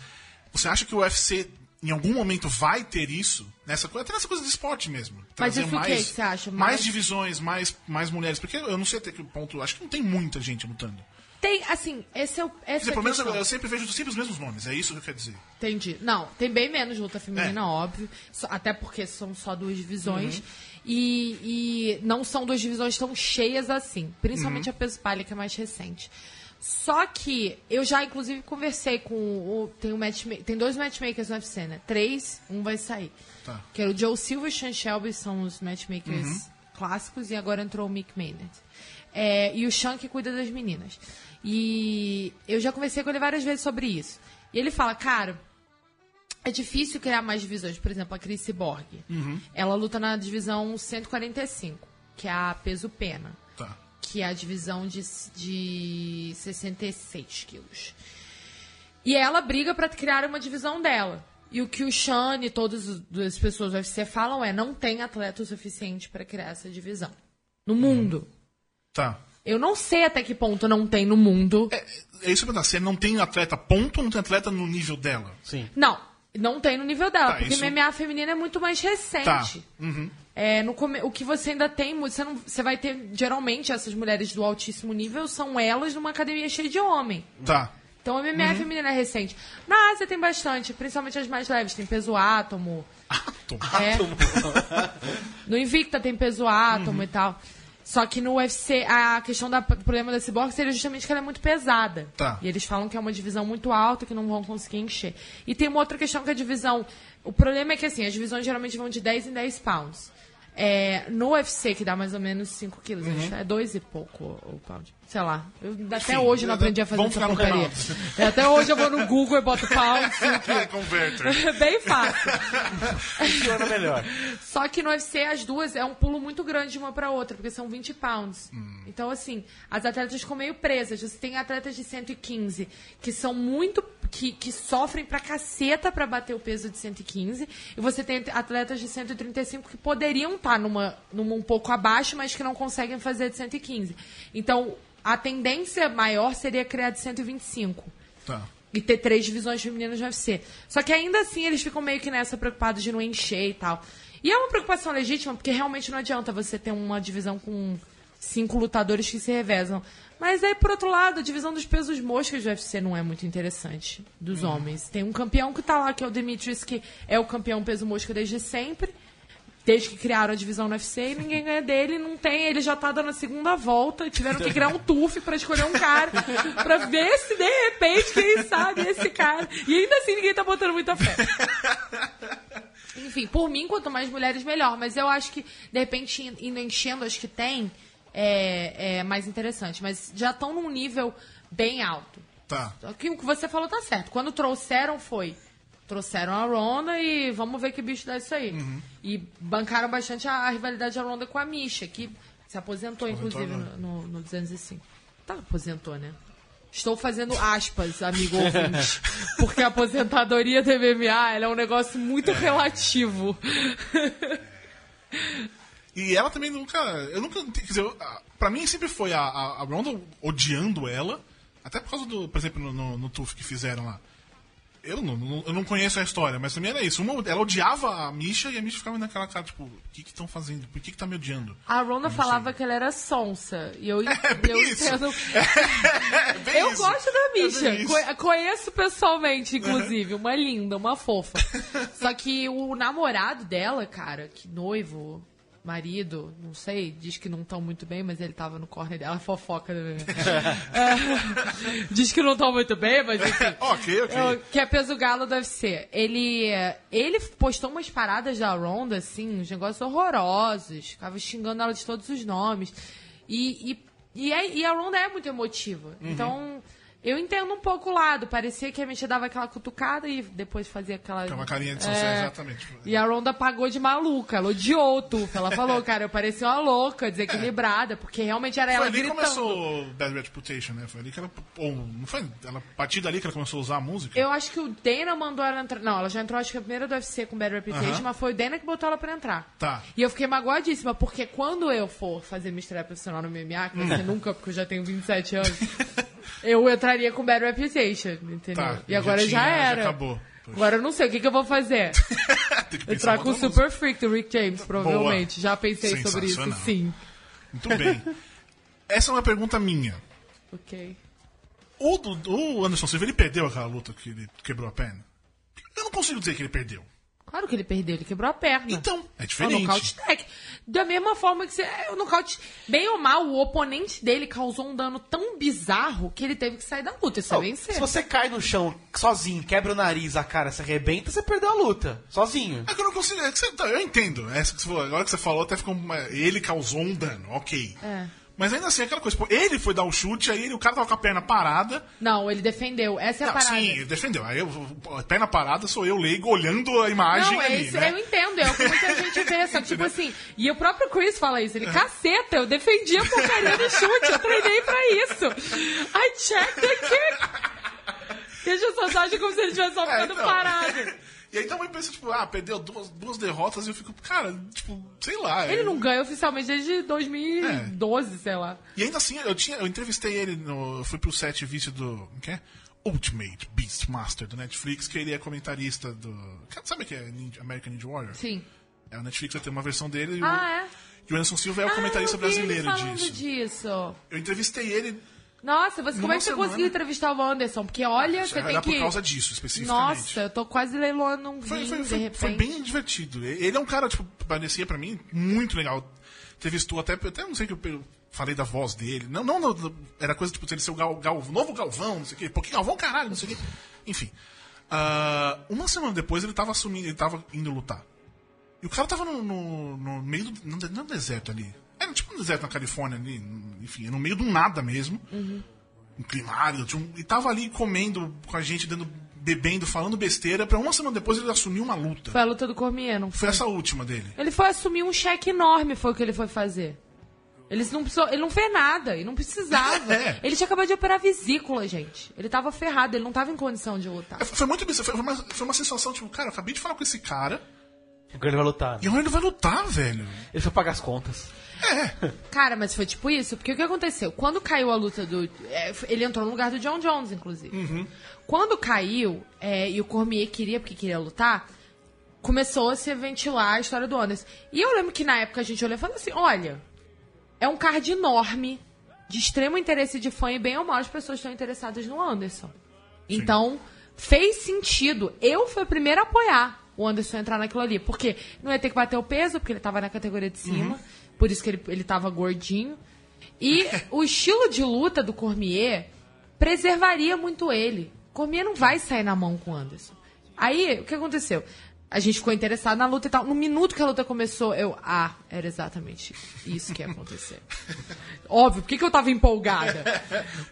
você acha que o UFC em algum momento vai ter isso nessa coisa, até nessa coisa de esporte mesmo. Mas Trazer isso o que que você acha? Mais, Mais- divisões, mais mais mulheres, porque eu não sei até que ponto, acho que não tem muita gente lutando. Tem, assim, esse é o. Essa dizer, pelo menos eu, eu sempre vejo sempre os mesmos nomes, é isso que eu quero dizer. Entendi. Não, tem bem menos luta feminina, É. óbvio. Até porque são só duas divisões. Uhum. E, e não são duas divisões tão cheias assim. Principalmente Uhum. a peso palha, que é mais recente. Só que eu já, inclusive, conversei com o. Tem, um matchma- tem dois matchmakers no UFC, né? Três, um vai sair. Tá. Que era o Joe Silva e o Sean Shelby, são os matchmakers Uhum. clássicos, e agora entrou o Mick Maynard. É, e o Sean que cuida das meninas. E eu já conversei com ele várias vezes sobre isso. E ele fala, cara, é difícil criar mais divisões. Por exemplo, a Cris Borg. Ela luta na divisão 145, que é a peso pena, Tá. que é a divisão de, de 66 quilos. E ela briga para criar uma divisão dela. E o que o Sean e todas as pessoas do UFC falam é: não tem atleta o suficiente para criar essa divisão. No mundo. Tá. Eu não sei até que ponto não tem no mundo. É, é isso que eu. Se não tem atleta ponto ou não tem atleta no nível dela? Sim. Não, não tem no nível dela, Tá, porque isso- MMA feminina é muito mais recente. Tá. Uhum. É, no come- O que você ainda tem, você, não, você vai ter, geralmente, essas mulheres do altíssimo nível são elas numa academia cheia de homem. Tá. Então a MMA feminina é recente. Na Ásia tem bastante, principalmente as mais leves, tem peso átomo. Átomo. É. No Invicta tem peso átomo e tal. Só que no UFC, a questão da- do problema da Cyborg seria justamente que ela é muito pesada. Tá. E eles falam que é uma divisão muito alta, que não vão conseguir encher. E tem uma outra questão que a divisão. O problema é que assim, as divisões geralmente vão de 10 em 10 pounds. É, no UFC, que dá mais ou menos 5 quilos, acho, é 2 e pouco o, pound. Sei lá. Eu, até Enfim, hoje eu não aprendi a fazer essa porcaria. É, até hoje eu vou no Google e boto pound. converter. Bem fácil. Funciona melhor. Só que no UFC as duas é um pulo muito grande de uma pra outra, porque são 20 pounds. Então, assim, as atletas ficam meio presas. Você tem atletas de 115 que são muito. Que, que sofrem pra caceta pra bater o peso de 115. E você tem atletas de 135 que poderiam estar numa, numa um pouco abaixo, mas que não conseguem fazer de 115. Então, a tendência maior seria criar de 125 Tá. e ter três divisões femininas no UFC. Só que ainda assim eles ficam meio que nessa preocupados de não encher e tal. E é uma preocupação legítima, porque realmente não adianta você ter uma divisão com cinco lutadores que se revezam. Mas aí, por outro lado, a divisão dos pesos moscas do UFC não é muito interessante dos homens. Tem um campeão que tá lá, que é o Demetrius, que é o campeão peso mosca desde sempre. Desde que criaram a divisão no UFC e ninguém ganha dele, não tem, ele já tá dando a segunda volta, tiveram que criar um TUF pra escolher um cara, pra ver se de repente, quem sabe, esse cara. E ainda assim ninguém tá botando muita fé. Enfim, por mim, quanto mais mulheres, melhor. Mas eu acho que, de repente, in- indo enchendo as que tem, é, é mais interessante. Mas já estão num nível bem alto. Tá. Só que o que você falou tá certo. Quando trouxeram, foi. Trouxeram a Ronda e vamos ver que bicho dá isso aí. Uhum. E bancaram bastante a, a rivalidade da Ronda com a Misha, que se aposentou, Aposentou inclusive, no, no, no 205. Tá, aposentou, né? Estou fazendo aspas, amigo ouvinte. Porque a aposentadoria do MMA é um negócio muito relativo. E ela também nunca. Eu nunca. Quer dizer, eu- pra mim sempre foi a, a, a Ronda odiando ela. Até por causa do. Por exemplo, no, no, no TUF que fizeram lá. Eu não, não- eu não conheço a história, mas também era isso. Uma, ela odiava a Misha e a Misha ficava naquela cara, tipo, o que que estão fazendo? Por que que tá me odiando? A Ronda falava que ela era sonsa. E eu, É bem eu isso. entendo. É Eu isso. gosto da Misha. É isso. Co- conheço pessoalmente, inclusive. Uma linda, uma fofa. Só que o namorado dela, cara, que noivo, marido, não sei, diz que não estão muito bem, mas ele tava no corner dela, fofoca. Né? É, diz que não estão muito bem, mas enfim. ok, ok. É o- que é peso galo do UFC. Ele, ele postou umas paradas da Ronda, assim, uns negócios horrorosos. Ficava xingando ela de todos os nomes. E, e, e, é- e a Ronda é muito emotiva. Uhum. Então, eu entendo um pouco o lado. Parecia que a Misha dava aquela cutucada e depois fazia aquela... Com uma carinha de É. sucesso, exatamente. E a Ronda pagou de maluca, ela odiou o Tuf. Ela falou, cara, eu parecia uma louca, desequilibrada, porque realmente era Foi ela ali que gritando. começou o Bad Reputation, né? Foi ali que ela. Ou, não foi? Ela, a partir dali que ela começou a usar a música? Eu acho que o Dana mandou ela entrar. Não, ela já entrou, acho que a primeira do UFC com Bad Reputation, Aham. mas foi o Dana que botou ela pra entrar. Tá. E eu fiquei magoadíssima, porque quando eu for fazer estreia profissional no MMA, que vai ser nunca, porque eu já tenho 27 anos, eu entraria com Bad Reputation, entendeu? Tá, e agora já já, tinha- já era. acabou. Agora eu não sei o que, que eu vou fazer. Entrar com o Super Freak do Rick James, provavelmente. Boa. Já pensei sobre isso, sim. Muito bem. Essa é uma pergunta minha. Ok. O, o Anderson Silva, ele perdeu aquela luta que ele quebrou a perna? Eu não consigo dizer que ele perdeu. Claro que ele perdeu, ele quebrou a perna. Então, é É um diferente. nocaute técnico. Da mesma forma que você. É, o nocaute. Bem ou mal, o oponente dele causou um dano tão bizarro que ele teve que sair da luta. Isso é Não, vencer. se você cai no chão sozinho, quebra o nariz, a cara se arrebenta, você perdeu a luta. Sozinho. É que eu não consigo. é que você- tá, eu entendo. Falou, agora que você falou, até ficou. uma- Ele causou um dano, ok. É. Mas ainda assim, aquela coisa, pô, ele foi dar o chute, aí ele- o cara tava com a perna parada. Não, ele defendeu. Essa é a Não, parada. sim, ele defendeu. Aí eu, a perna parada sou eu leigo olhando a imagem Não, é ali, isso, né? eu entendo, é o que muita gente vê, só que tipo assim, e o próprio Chris fala isso, ele, caceta, eu defendi a porcaria do chute, eu treinei pra isso. I checked the kick. E as pessoas acham como se ele tivesse só É, ficando então. parado. E aí também pensa, tipo, ah, perdeu duas, duas derrotas e eu fico, cara, tipo, sei lá. Ele é- não ganha oficialmente desde 2012, sei lá. E ainda assim, eu, tinha, eu entrevistei ele, no, eu fui pro set vídeo do. como que é? Ultimate Beastmaster do Netflix, que ele é comentarista do. Sabe o que é American Ninja Warrior? Sim. É, o Netflix vai ter uma versão dele e, o, Ah, é? e o Anderson Silva é o comentarista ah, ele brasileiro disso. disso. Eu entrevistei ele. Nossa, você, como é que você conseguiu entrevistar o Anderson? Porque olha, você era tem que... por causa disso, especificamente. Nossa, eu tô quase leiloando um Foi, vinho, foi, de foi, repente. foi bem divertido. Ele é um cara, tipo, parecia pra mim muito legal. Entrevistou até, até não sei o que eu falei da voz dele. Não, não, não, era coisa tipo ele ser o gal, gal, novo Galvão, não sei o quê. Porque Galvão, caralho, não sei o quê. Enfim. Ah, uma semana depois ele tava assumindo, ele tava indo lutar. E o cara tava no, no, no meio do. No, no deserto ali. Era tipo um deserto na Califórnia ali, enfim, no meio do nada mesmo. Um clima árido, tinha um- e tava ali comendo com a gente, dando, bebendo, falando besteira. Pra uma semana depois ele assumiu uma luta. Foi a luta do Cormier, não Foi essa última dele. Ele foi assumir um cheque enorme, foi o que ele foi fazer. Eles não precisou, ele não fez nada, e não precisava. É. Ele tinha acabado de operar a vesícula, gente. Ele tava ferrado, ele não tava em condição de lutar. É, Foi muito bizarro. Foi uma, foi uma sensação, tipo, cara, eu acabei de falar com esse cara Agora ele vai lutar. e agora ele vai lutar, velho. Ele foi pagar as contas. Cara, mas foi tipo isso, porque o que aconteceu? Quando caiu a luta do. é, ele entrou no lugar do John Jones, inclusive. Quando caiu, é, e o Cormier queria, porque queria lutar, começou a se ventilar a história do Anderson. E eu lembro que na época a gente olhou e falou assim: olha, é um card enorme, de extremo interesse de fã, e bem ou mal as pessoas estão interessadas no Anderson. Então, fez sentido. Eu fui a primeira a apoiar o Anderson entrar naquilo ali. Porque não ia ter que bater o peso, porque ele tava na categoria de cima. Por isso que ele, ele tava gordinho. E o estilo de luta do Cormier preservaria muito ele. Cormier não vai sair na mão com o Anderson. Aí, o que aconteceu? A gente ficou interessado na luta e tal. No minuto que a luta começou, eu. Ah, era exatamente isso que ia acontecer. Óbvio, por que, que eu tava empolgada?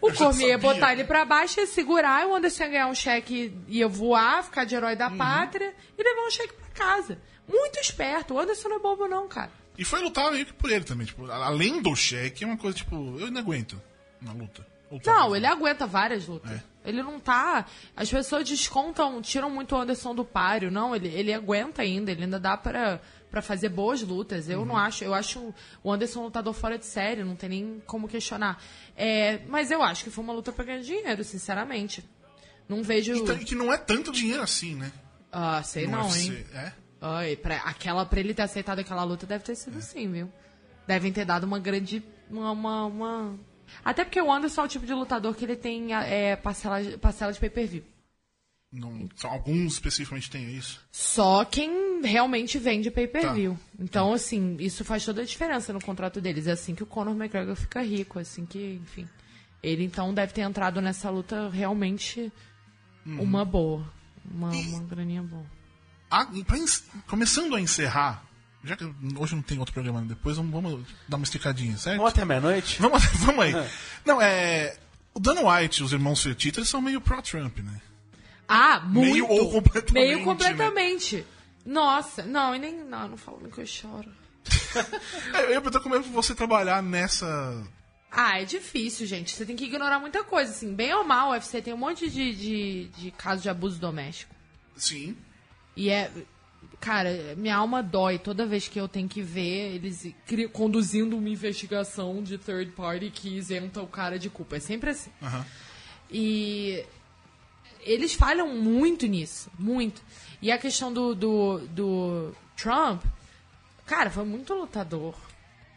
O Cormier ia botar ele pra baixo, ia segurar, e o Anderson ia ganhar um cheque, ia voar, ficar de herói Uhum. da pátria e levar um cheque pra casa. Muito esperto. O Anderson não é bobo, não, cara. E foi lutar meio que por ele também. Tipo, além do cheque, é uma coisa, tipo, eu não aguento na luta. Não, ele aguenta várias lutas. É. Ele não tá. As pessoas descontam, tiram muito o Anderson do páreo. Não, ele, ele aguenta ainda, ele ainda dá pra, pra fazer boas lutas. Eu Uhum. não acho. Eu acho o Anderson lutador fora de série, não tem nem como questionar. É, mas eu acho que foi uma luta pra ganhar dinheiro, sinceramente. Não vejo. E que não é tanto dinheiro assim, né? Ah, sei No não, UFC. hein? É? Ai, pra, aquela, pra ele ter aceitado aquela luta deve ter sido assim, viu? Devem ter dado uma grande. Uma, uma, uma- Até porque o Anderson é o tipo de lutador que ele tem é, parcela, parcela de pay-per-view. Não, alguns especificamente têm isso. Só quem realmente vende pay-per-view. Tá. Então, assim, isso faz toda a diferença no contrato deles. É assim que o Conor McGregor fica rico, é assim que, enfim. Ele então deve ter entrado nessa luta realmente Uhum. uma boa. Uma, uma graninha boa. E pra começando a encerrar, já que hoje não tem outro programa depois, vamos, vamos dar uma esticadinha, certo? Vamos até meia-noite? Vamos, vamos aí. Não, é. O Dan White e os irmãos Fertitta, eles são meio pró-Trump, né? Ah, muito. Meio ou completamente, Meio né? completamente. Nossa, não, e nem. Não, não falo nem que eu choro. É, Eu ia perguntar como é que você trabalhar nessa. Ah, é difícil, gente. Você tem que ignorar muita coisa, assim. Bem ou mal, o UFC tem um monte de, de, de casos de abuso doméstico. Sim. E é. Cara, minha alma dói toda vez que eu tenho que ver eles conduzindo uma investigação de third party que isenta o cara de culpa. É sempre assim. Aham. E eles falham muito nisso, muito. E a questão do, do, do Trump, cara, foi muito lutador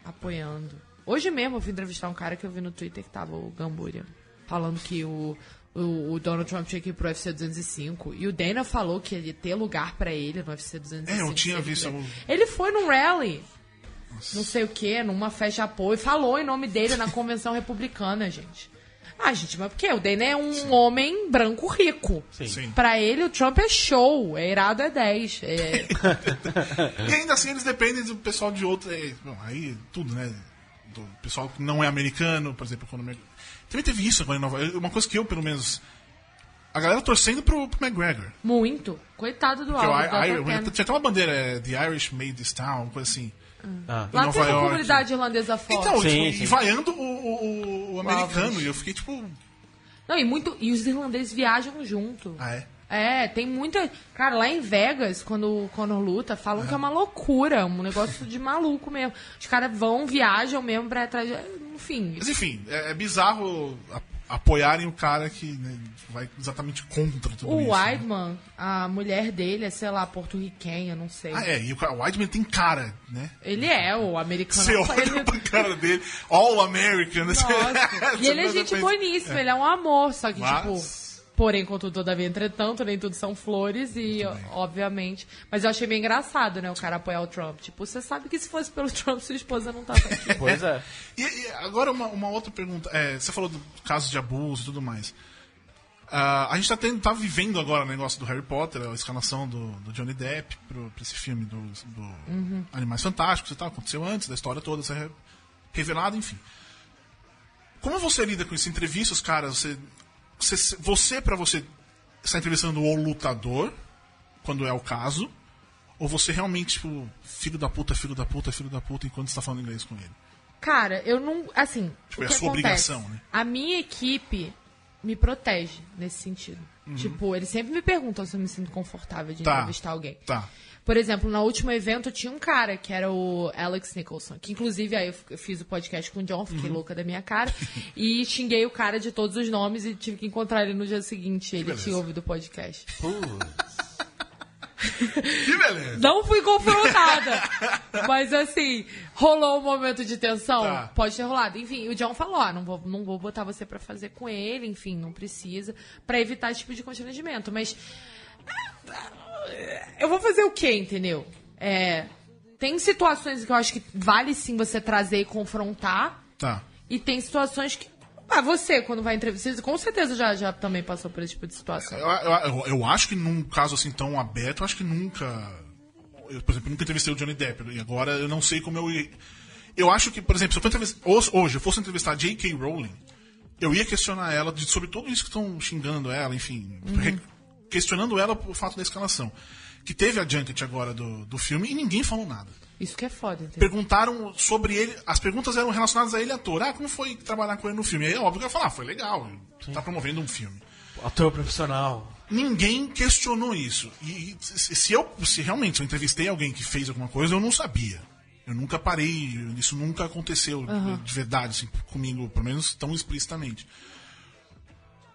apoiando. Hoje mesmo eu fui entrevistar um cara que eu vi no Twitter que tava o Gambúria. falando que o, o, o Donald Trump tinha que ir pro UFC 205. E o Dana falou que ia ter lugar pra ele no UFC 205. É, eu tinha ele visto algum- Ele foi num rally. Não sei o que, numa festa de apoio. Falou em nome dele na convenção republicana, gente. Ah, gente, mas por quê? O Dana é um homem branco rico. Sim. Pra ele, o Trump é show. É irado, é 10. É... E ainda assim eles dependem do pessoal de outro. é, bom, aí tudo, né? Do pessoal que não é americano, por exemplo, quando. Também teve isso agora em Nova York. Uma coisa que eu, pelo menos. A galera torcendo pro, pro McGregor. Muito. Coitado do Ken. tinha aquela bandeira, é, The Irish Made This Town, coisa assim. Ah. em Lá Nova tem uma comunidade irlandesa forte. Então, Sim, tipo, sim. e vaiando o, o, o- o americano. E eu fiquei tipo. Não, e, muito, e os irlandeses viajam junto. Ah, é? É, tem muita. Cara, lá em Vegas, quando o Conor luta, falam que é uma loucura, um negócio de maluco mesmo. Os caras vão, viajam mesmo pra trás. Enfim. Mas enfim, é, é bizarro apoiarem o cara que né, vai exatamente contra tudo O isso. né? Weidman, a mulher dele é, sei lá, porto-riquenha, não sei. Ah, é, e o, o Weidman tem cara, né? Ele é o americano. Você olha ele... pra cara dele, All American. né? Nossa. e ele é gente boníssima, ele é um amor, só que, Mas- tipo. Porém, contudo, todavia, entretanto, nem tudo são flores e, obviamente. Mas eu achei meio engraçado, né, o cara apoiar o Trump. Tipo, você sabe que se fosse pelo Trump, sua esposa não tava aqui. Pois é. E, e agora uma, uma outra pergunta. É, você falou do caso de abuso e tudo mais. Ah, a gente tá, tendo, tá vivendo agora o negócio do Harry Potter, a escalação do, do Johnny Depp pro, pra esse filme do, do Animais Fantásticos e tal. Aconteceu antes da história toda ser re- revelada, enfim. Como você lida com isso? Entrevista os caras, você, você, você para você, está entrevistando o lutador, quando é o caso, ou você realmente, tipo, filho da puta, filho da puta, filho da puta, enquanto você tá falando inglês com ele? Cara, eu não. Assim. Tipo, é a sua acontece? obrigação, né? A minha equipe me protege nesse sentido. Tipo, eles sempre me perguntam se eu me sinto confortável de Uhum. Tá. entrevistar alguém. Tá. Por exemplo, no último evento tinha um cara que era o Alex Nicholson, que inclusive aí eu fiz o podcast com o John, fiquei Uhum. louca da minha cara, e xinguei o cara de todos os nomes e tive que encontrar ele no dia seguinte. Ele tinha ouvido o podcast. Que beleza. Não fui confrontada. mas assim, rolou um momento de tensão? Tá. Pode ter rolado. Enfim, o John falou: ah, não vou, não vou botar você pra fazer com ele, enfim, não precisa, pra evitar esse tipo de constrangimento. Mas. Eu vou fazer o quê, entendeu? É, tem situações que eu acho que vale sim você trazer e confrontar. Tá. E tem situações que. Ah, você, quando vai entrevistar, com certeza já, já também passou por esse tipo de situação. Eu, eu, eu- acho que num caso assim tão aberto, eu acho que nunca. Eu, por exemplo, nunca entrevistei o Johnny Depp. E agora eu não sei como eu ia. Eu acho que, por exemplo, se eu for entrevistar, hoje, eu fosse entrevistar a J.K. Rowling, eu ia questionar ela de- sobre tudo isso que estão xingando ela, enfim. re- questionando ela por fato da escalação. Que teve a junket agora do, do filme e ninguém falou nada. Isso que é foda, entendeu? perguntaram sobre ele. As perguntas eram relacionadas a ele, ator. Ah, como foi trabalhar com ele no filme? Aí é óbvio que eu ia falar, ah, foi legal, tá promovendo um filme. Ator profissional. Ninguém questionou isso. E, e se eu se realmente eu entrevistei alguém que fez alguma coisa, eu não sabia. Eu nunca parei, isso nunca aconteceu de verdade assim, comigo, pelo menos tão explicitamente.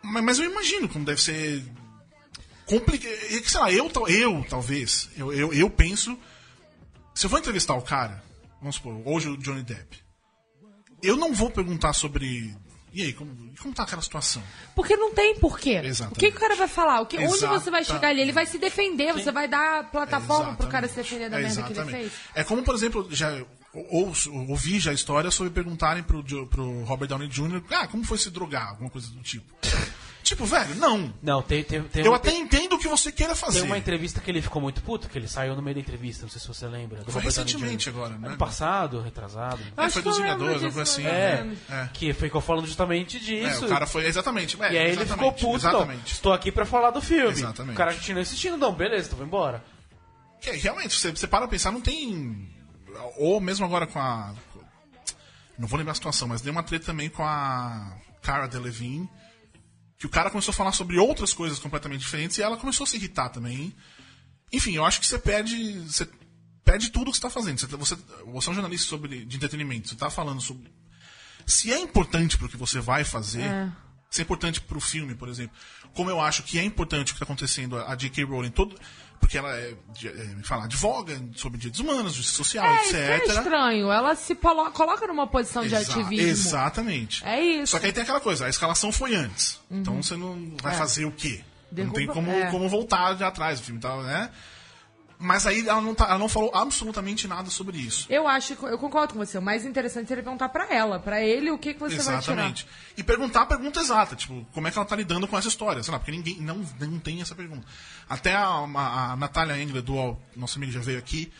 Mas, mas eu imagino como deve ser complicado. Sei lá, eu, eu talvez, eu, eu, eu penso, se eu vou entrevistar o cara, vamos supor, hoje o Johnny Depp, eu não vou perguntar sobre. E aí, como, como tá aquela situação? Porque não tem porquê. Exatamente. O que, que o cara vai falar? O que, onde você vai chegar ali? Ele vai se defender, você vai dar plataforma pro cara se Exatamente. defender da merda que ele Exatamente. fez. É como, por exemplo, já ou, ou- ouvi já a história sobre perguntarem pro, pro Robert Downey Jr. Ah, como foi se drogar? Alguma coisa do tipo. Tipo, velho, não. Não, tem, tem, tem Eu uma- até entendo o que você queira fazer. Tem uma entrevista que ele ficou muito puto, que ele saiu no meio da entrevista, não sei se você lembra. Foi recentemente agora, né? Ano passado, retrasado. É, Acho foi dos Vingadores, algo assim. É, lembro. É. que ficou falando justamente É, disso. o cara foi exatamente. é, E aí ele ficou puto, Exatamente. não. Estou aqui pra falar do filme. Exatamente. O cara continua insistindo, não, beleza, então vou embora. Que, realmente, você, você para pra pensar, não tem. Ou mesmo agora com a. Não vou lembrar a situação, mas deu uma treta também com a Cara Delevingne. Que o cara começou a falar sobre outras coisas completamente diferentes e ela começou a se irritar também. Enfim, eu acho que você perde. Você perde tudo que você está fazendo. Você, você, você é um jornalista sobre, de entretenimento. Você está falando sobre. Se é importante pro que você vai fazer. Se é importante pro filme, por exemplo. Como eu acho que é importante o que está acontecendo, a J.K. Rowling. Todo, Porque ela é, de- é, fala, advoga sobre direitos humanos, justiça social, É, isso é etc. estranho. Ela se coloca numa posição de Exa- ativismo. Exatamente. É isso. Só que aí tem aquela coisa, a escalação foi antes. Então você não vai É. fazer o quê? não Derruba- tem como, é. como voltar de atrás. O filme tava, né? Mas aí ela não, tá- ela não falou absolutamente nada sobre isso. Eu acho, eu concordo com você. O mais interessante seria perguntar pra ela, pra ele, o que, que você vai Exatamente. E perguntar a pergunta exata, tipo, como é que ela tá lidando com essa história? Sei lá, porque ninguém não, não tem essa pergunta. Até a, a, a Natália Engler, do nosso amigo já veio aqui,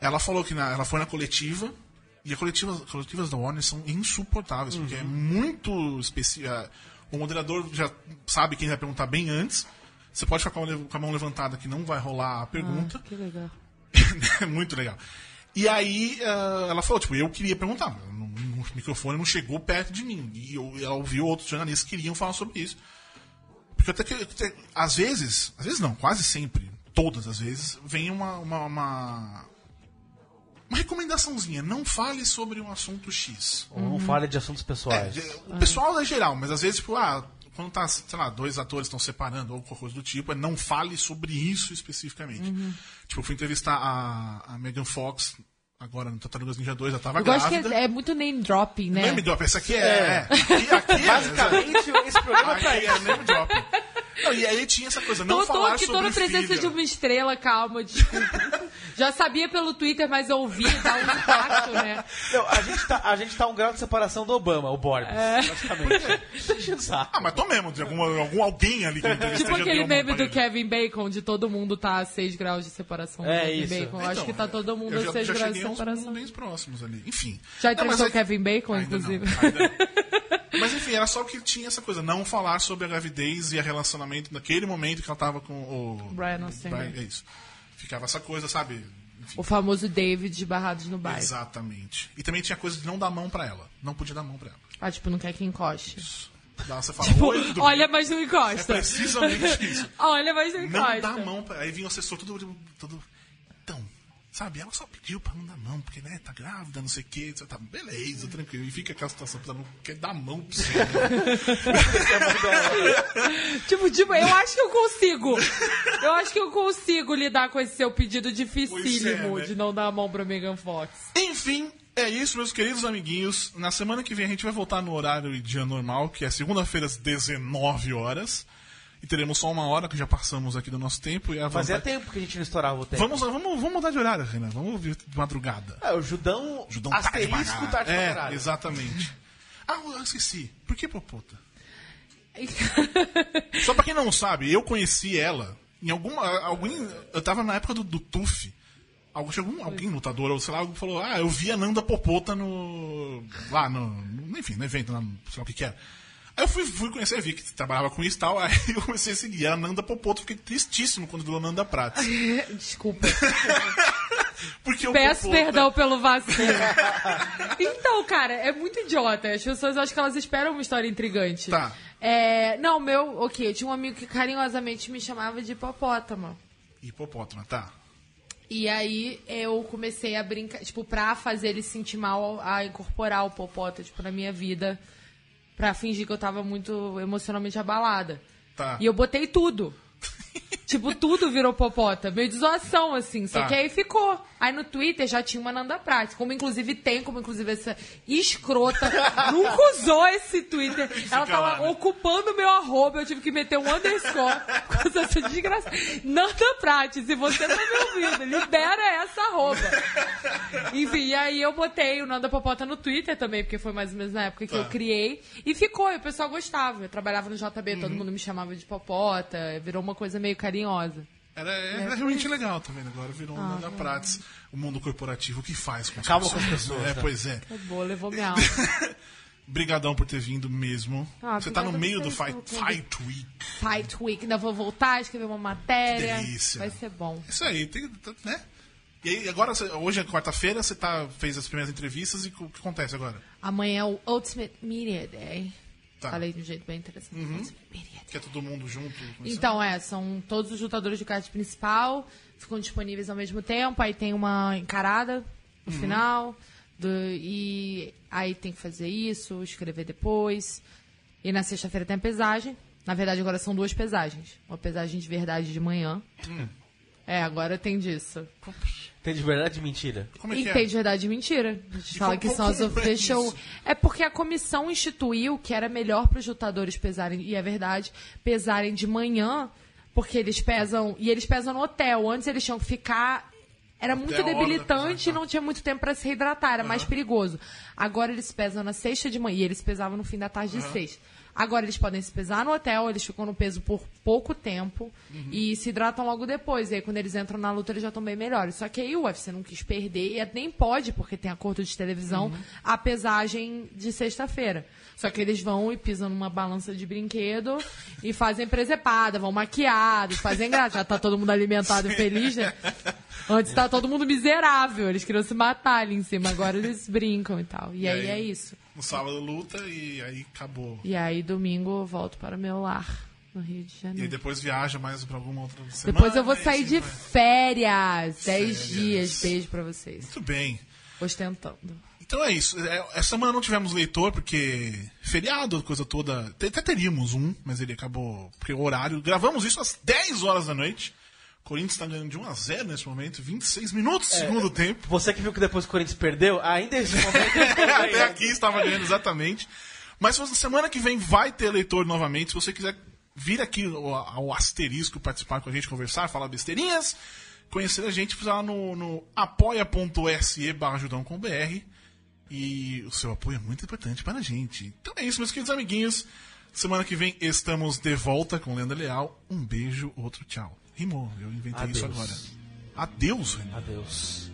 ela falou que na- ela foi na coletiva, e as coletivas, coletivas da Warner são insuportáveis, porque é muito especial. O moderador já sabe quem vai perguntar bem antes. Você pode ficar com a mão levantada que não vai rolar a pergunta. tirar. Que legal. É muito legal. E aí eh, ela falou, tipo, eu queria perguntar, mas no microfone não chegou perto de mim. E eu, ela ouviu outros jornalistas que queriam falar sobre isso. Porque até que, até- às vezes, às vezes não, quase sempre, todas as vezes, vem uma, uma, uma, uma recomendaçãozinha. Não fale sobre um assunto X. Ou não fale de assuntos É, pessoais. de- o pessoal é geral, mas às vezes, tipo, ah, quando tá, sei lá, dois atores estão separando ou qualquer coisa do tipo, é não fale sobre isso especificamente. Tipo, eu fui entrevistar a, a Megan Fox agora no Tartarugas Ninja 2, ela tava Eu gosto que grávida. é, é muito name dropping, né? Name drop, essa aqui é. é. Aqui, aqui é. Basicamente, esse programa é pra Aqui isso. é name drop. Não, e aí tinha essa coisa, não Tô, tô falar aqui, tô sobre na presença filha. de uma estrela, calma, desculpa. Já sabia pelo Twitter, mas ouvi, dá um impacto, né? Não, a, gente tá, a gente tá um grau de separação do Obama, o Borbs, basicamente. Deixa eu usar. Ah, mas tô mesmo, de algum, algum alguém ali que entrevistei Tipo já aquele meme do. Kevin Bacon, de todo mundo tá a 6 graus de separação do É Kevin isso. Bacon. Acho Então, que tá todo mundo eu a já, 6 já graus de a uns separação. bem próximos ali. Enfim. Já entrevistou é o Kevin Bacon, Ainda inclusive? não, ainda não. Mas enfim, era só que tinha essa coisa, não falar sobre a gravidez e a relacionamento naquele momento que ela tava com o. Brian Singer. Brian, é isso. Ficava essa coisa, sabe? Enfim, O famoso David Barrados no Bairro. exatamente. E também tinha coisa de não dar mão pra ela. Não podia dar mão pra ela. Ah, tipo, não quer que encoste. Daí você fala, Tipo, olha, mas não É encosta. precisamente isso. Olha, mas não Não encosta. dá mão pra... Aí vinha o assessor todo, todo... Sabe, ela só pediu pra não dar mão, porque, né, tá grávida, não sei o quê. Você tá, beleza, tranquilo. E fica aquela situação, ela não quer dar mão pra você. né? Tipo, tipo, eu acho que eu consigo. Eu acho que eu consigo lidar com esse seu pedido dificílimo é, né? de não dar a mão pra Megan Fox. Enfim, é isso, meus queridos amiguinhos. Na semana que vem a gente vai voltar no horário e dia normal, que é segunda-feira às 19 horas. E teremos só uma hora, que já passamos aqui do nosso tempo. E a Fazia vontade- tempo que a gente não estourava o tempo. Vamos, vamos, vamos mudar de horário, Renan. Vamos ouvir de madrugada. É, o Judão, Judão pra asterisco tarde pra É, caralho. exatamente. Ah, eu esqueci. Por que Popota? Só pra quem não sabe, eu conheci ela em alguma. Alguém, eu tava na época do, do TUF. Algum, um- alguém lutador, ou sei lá, falou: Ah, eu vi a Nanda Popota no. lá no. enfim, no evento, lá, no- sei lá o que que era. Aí eu fui, fui conhecer, vi que trabalhava com isso e tal, aí eu comecei a seguir a Nanda Popota, fiquei tristíssimo quando virou Nanda Prates. Desculpa. Porque Peço Popota- perdão pelo vacilo. então, cara, é muito idiota. As pessoas acham que elas esperam uma história intrigante. Tá. É, não, meu, ok, eu tinha um amigo que carinhosamente me chamava de hipopótamo. Hipopótamo, tá. E aí eu comecei a brincar, tipo, pra fazer ele se sentir mal, a incorporar o popota, tipo, na minha vida. Pra fingir que eu tava muito emocionalmente abalada. Tá. E eu botei tudo. tipo, tudo virou popota. Meio de zoação, assim. Só Tá. que aí ficou. Aí no Twitter já tinha uma Nanda Prats. Como inclusive tem, como inclusive essa escrota nunca usou esse Twitter. Ela tava lá, né? ocupando o meu arroba. Eu tive que meter um underscore. por causa dessa desgraça. Nanda Prats, se você tá me ouvindo, libera essa arroba. Enfim, e aí eu botei o Nanda Popota no Twitter também, porque foi mais ou menos na época que Tá. eu criei. E ficou, e o pessoal gostava. Eu trabalhava no JB, Uhum. todo mundo me chamava de Popota. Virou uma coisa meio carinhosa. Era, era realmente legal também, agora virou um Nanda Prates. O mundo corporativo, o que faz com as Acaba com as pessoas? pessoas, É, né? pois é. Acabou, levou minha alma. Brigadão por ter vindo mesmo. Ah, Você tá no meio do Fight. Fight Week. Fight Week, ainda vou voltar, escrever uma matéria. Que delícia. Vai ser bom. Isso aí, tem, né? E aí, agora, você- hoje é quarta-feira, você tá, fez as primeiras entrevistas e o que acontece agora? Amanhã é o Ultimate Media Day. Tá. Falei de um jeito bem interessante. Day. Que é todo mundo junto? Então, é, são todos os lutadores do card principal, ficam disponíveis ao mesmo tempo, aí tem uma encarada no final, do- e aí tem que fazer isso, escrever depois. E na sexta-feira tem a pesagem. Na verdade, agora são duas pesagens. Uma pesagem de verdade de manhã. É, É, agora tem disso. Tem de verdade e mentira? Como é E que tem é? de verdade e mentira. A gente E fala que são as é official. É porque a comissão instituiu que era melhor para os lutadores pesarem, e é verdade, pesarem de manhã, porque eles pesam. E eles pesam no hotel. Antes eles tinham que ficar. Era muito debilitante e não tinha muito tempo para se reidratar, era mais perigoso. Agora eles pesam na sexta de manhã, e eles pesavam no fim da tarde de sexta. Agora eles podem se pesar no hotel, eles ficam no peso por pouco tempo Uhum. e se hidratam logo depois. E aí quando eles entram na luta eles já estão bem melhores. Só que aí o UFC não quis perder e nem pode, porque tem acordo de televisão, Uhum. a pesagem de sexta-feira. Só que eles vão e pisam numa balança de brinquedo e fazem presepada, vão maquiados, fazem graça. Já tá todo mundo alimentado e feliz, né? Antes tá todo mundo miserável, eles queriam se matar ali em cima, agora eles brincam e tal. E, E aí, aí? é isso. No sábado luta e aí acabou. E aí domingo eu volto para o meu lar, no Rio de E Janeiro. depois viaja mais pra alguma outra semana. Depois eu vou e sair assim de vai. férias. Dez Férias. dias. Beijo pra vocês. Muito bem. Ostentando. Então é isso. É, Essa semana não tivemos leitor, porque feriado, coisa toda. Até teríamos um, mas ele acabou. Porque o horário. Gravamos isso às 10 horas da noite. O Corinthians está ganhando de 1 a 0 nesse momento, 26 minutos do segundo tempo. Você que viu que depois o Corinthians perdeu, ainda esse momento. Até aqui estava ganhando exatamente. Mas se- semana que vem vai ter leitor novamente. Se você quiser vir aqui ao, asterisco participar com a gente, conversar, falar besteirinhas, conhecer a gente, lá no, no apoia.se barra com BR. E o seu apoio é muito importante para a gente. Então é isso, meus queridos amiguinhos. Semana que vem estamos de volta com Lenda Leal. Um beijo, outro tchau. Rimou, eu inventei isso Adeus. agora. Adeus, Renan. Adeus.